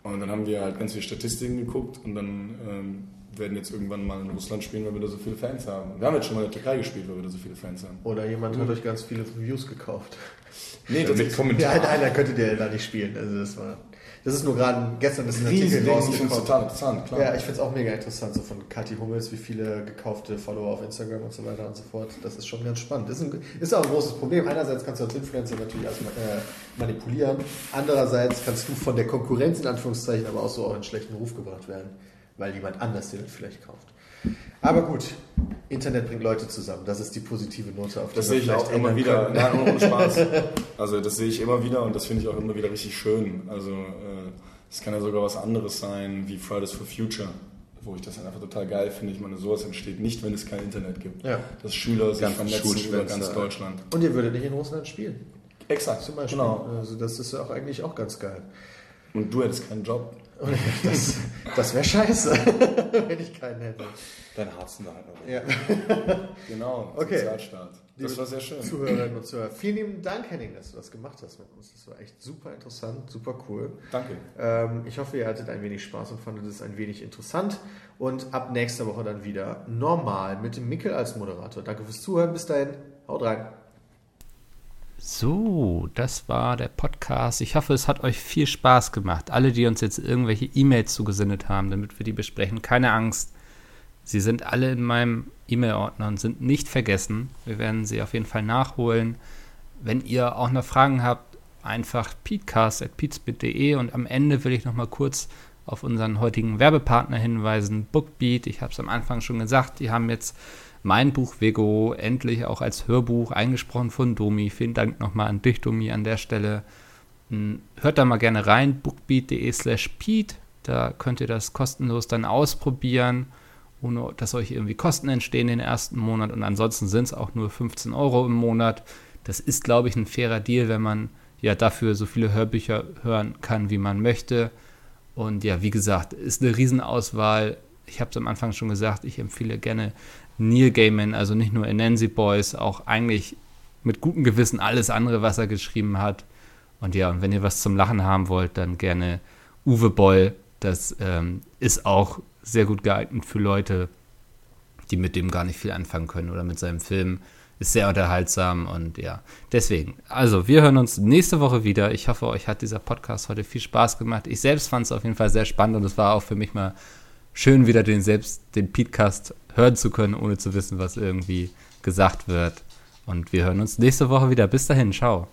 Und dann haben wir halt ganz viele Statistiken geguckt und dann ähm, werden jetzt irgendwann mal in Russland spielen, weil wir da so viele Fans haben. Wir haben jetzt schon mal in der Türkei gespielt, weil wir da so viele Fans haben. Oder jemand hat euch ganz viele Views gekauft. Nee, Mit tatsächlich. Kommentaren. Ja, nein, da könntet ihr da nicht spielen. Also das war. Das ist nur gerade gestern ist ein Artikel Riesending, ich finde es rausgekommen. total interessant, klar. Ja, ich finde es auch mega interessant, so von Kathi Hummels, wie viele gekaufte Follower auf Instagram und so weiter und so fort. Das ist schon ganz spannend. Ist, ein, ist auch ein großes Problem. Einerseits kannst du als Influencer natürlich alles äh, manipulieren. Andererseits kannst du von der Konkurrenz in Anführungszeichen aber auch so auch in schlechten Ruf gebracht werden, weil jemand anders den vielleicht kauft. Aber gut, Internet bringt Leute zusammen. Das ist die positive Note, auf die Das wir sehe ich vielleicht auch immer wieder. können. Nein, ohne Spaß. Also das sehe ich immer wieder und das finde ich auch immer wieder richtig schön. Also äh, es kann ja sogar was anderes sein wie Fridays for Future, wo ich das dann einfach total geil finde. Ich meine, sowas entsteht nicht, wenn es kein Internet gibt. Ja. Dass Schüler sich Ganz vernetzen über ganz Deutschland. Und ihr würdet nicht in Russland spielen, Exakt, zum Beispiel. Genau. Also das ist ja auch eigentlich auch ganz geil. Und du hättest keinen Job. Das, das wäre scheiße, wenn ich keinen hätte. Dein Harzen da halt noch. Ja. Genau, Okay. Sozialstaat. Das war sehr schön. Zuhörerinnen und Zuhörer, vielen lieben Dank, Henning, dass du das gemacht hast mit uns. Das war echt super interessant, super cool. Danke. Ähm, ich hoffe, ihr hattet ein wenig Spaß und fandet es ein wenig interessant. Und ab nächster Woche dann wieder normal mit dem Mikkel als Moderator. Danke fürs Zuhören. Bis dahin. Haut rein. So, das war der Podcast. Ich hoffe, es hat euch viel Spaß gemacht. Alle, die uns jetzt irgendwelche E-Mails zugesendet haben, damit wir die besprechen, keine Angst. Sie sind alle in meinem E-Mail-Ordner und sind nicht vergessen. Wir werden sie auf jeden Fall nachholen. Wenn ihr auch noch Fragen habt, einfach peatcast.peatsbit.de und am Ende will ich noch mal kurz auf unseren heutigen Werbepartner hinweisen, Bookbeat. Ich habe es am Anfang schon gesagt, die haben jetzt mein Buch Vego endlich auch als Hörbuch eingesprochen von Domi. Vielen Dank nochmal an dich, Domi, an der Stelle. Hm, Hört da mal gerne rein, bookbeat.de slash Pete. Da könnt ihr das kostenlos dann ausprobieren, ohne dass euch irgendwie Kosten entstehen den ersten Monat. Und ansonsten sind es auch nur 15 Euro im Monat. Das ist, glaube ich, ein fairer Deal, wenn man ja dafür so viele Hörbücher hören kann, wie man möchte. Und ja, wie gesagt, ist eine Riesenauswahl. Ich habe es am Anfang schon gesagt, ich empfehle gerne Neil Gaiman, also nicht nur Anansi Boys, auch eigentlich mit gutem Gewissen alles andere, was er geschrieben hat. Und ja, und wenn ihr was zum Lachen haben wollt, dann gerne Uwe Boll. Das ähm, ist auch sehr gut geeignet für Leute, die mit dem gar nicht viel anfangen können oder mit seinem Film ist sehr unterhaltsam und ja, deswegen. Also, wir hören uns nächste Woche wieder. Ich hoffe, euch hat dieser Podcast heute viel Spaß gemacht. Ich selbst fand es auf jeden Fall sehr spannend und es war auch für mich mal schön, wieder den selbst, den Podcast hören zu können, ohne zu wissen, was irgendwie gesagt wird. Und wir hören uns nächste Woche wieder. Bis dahin, ciao.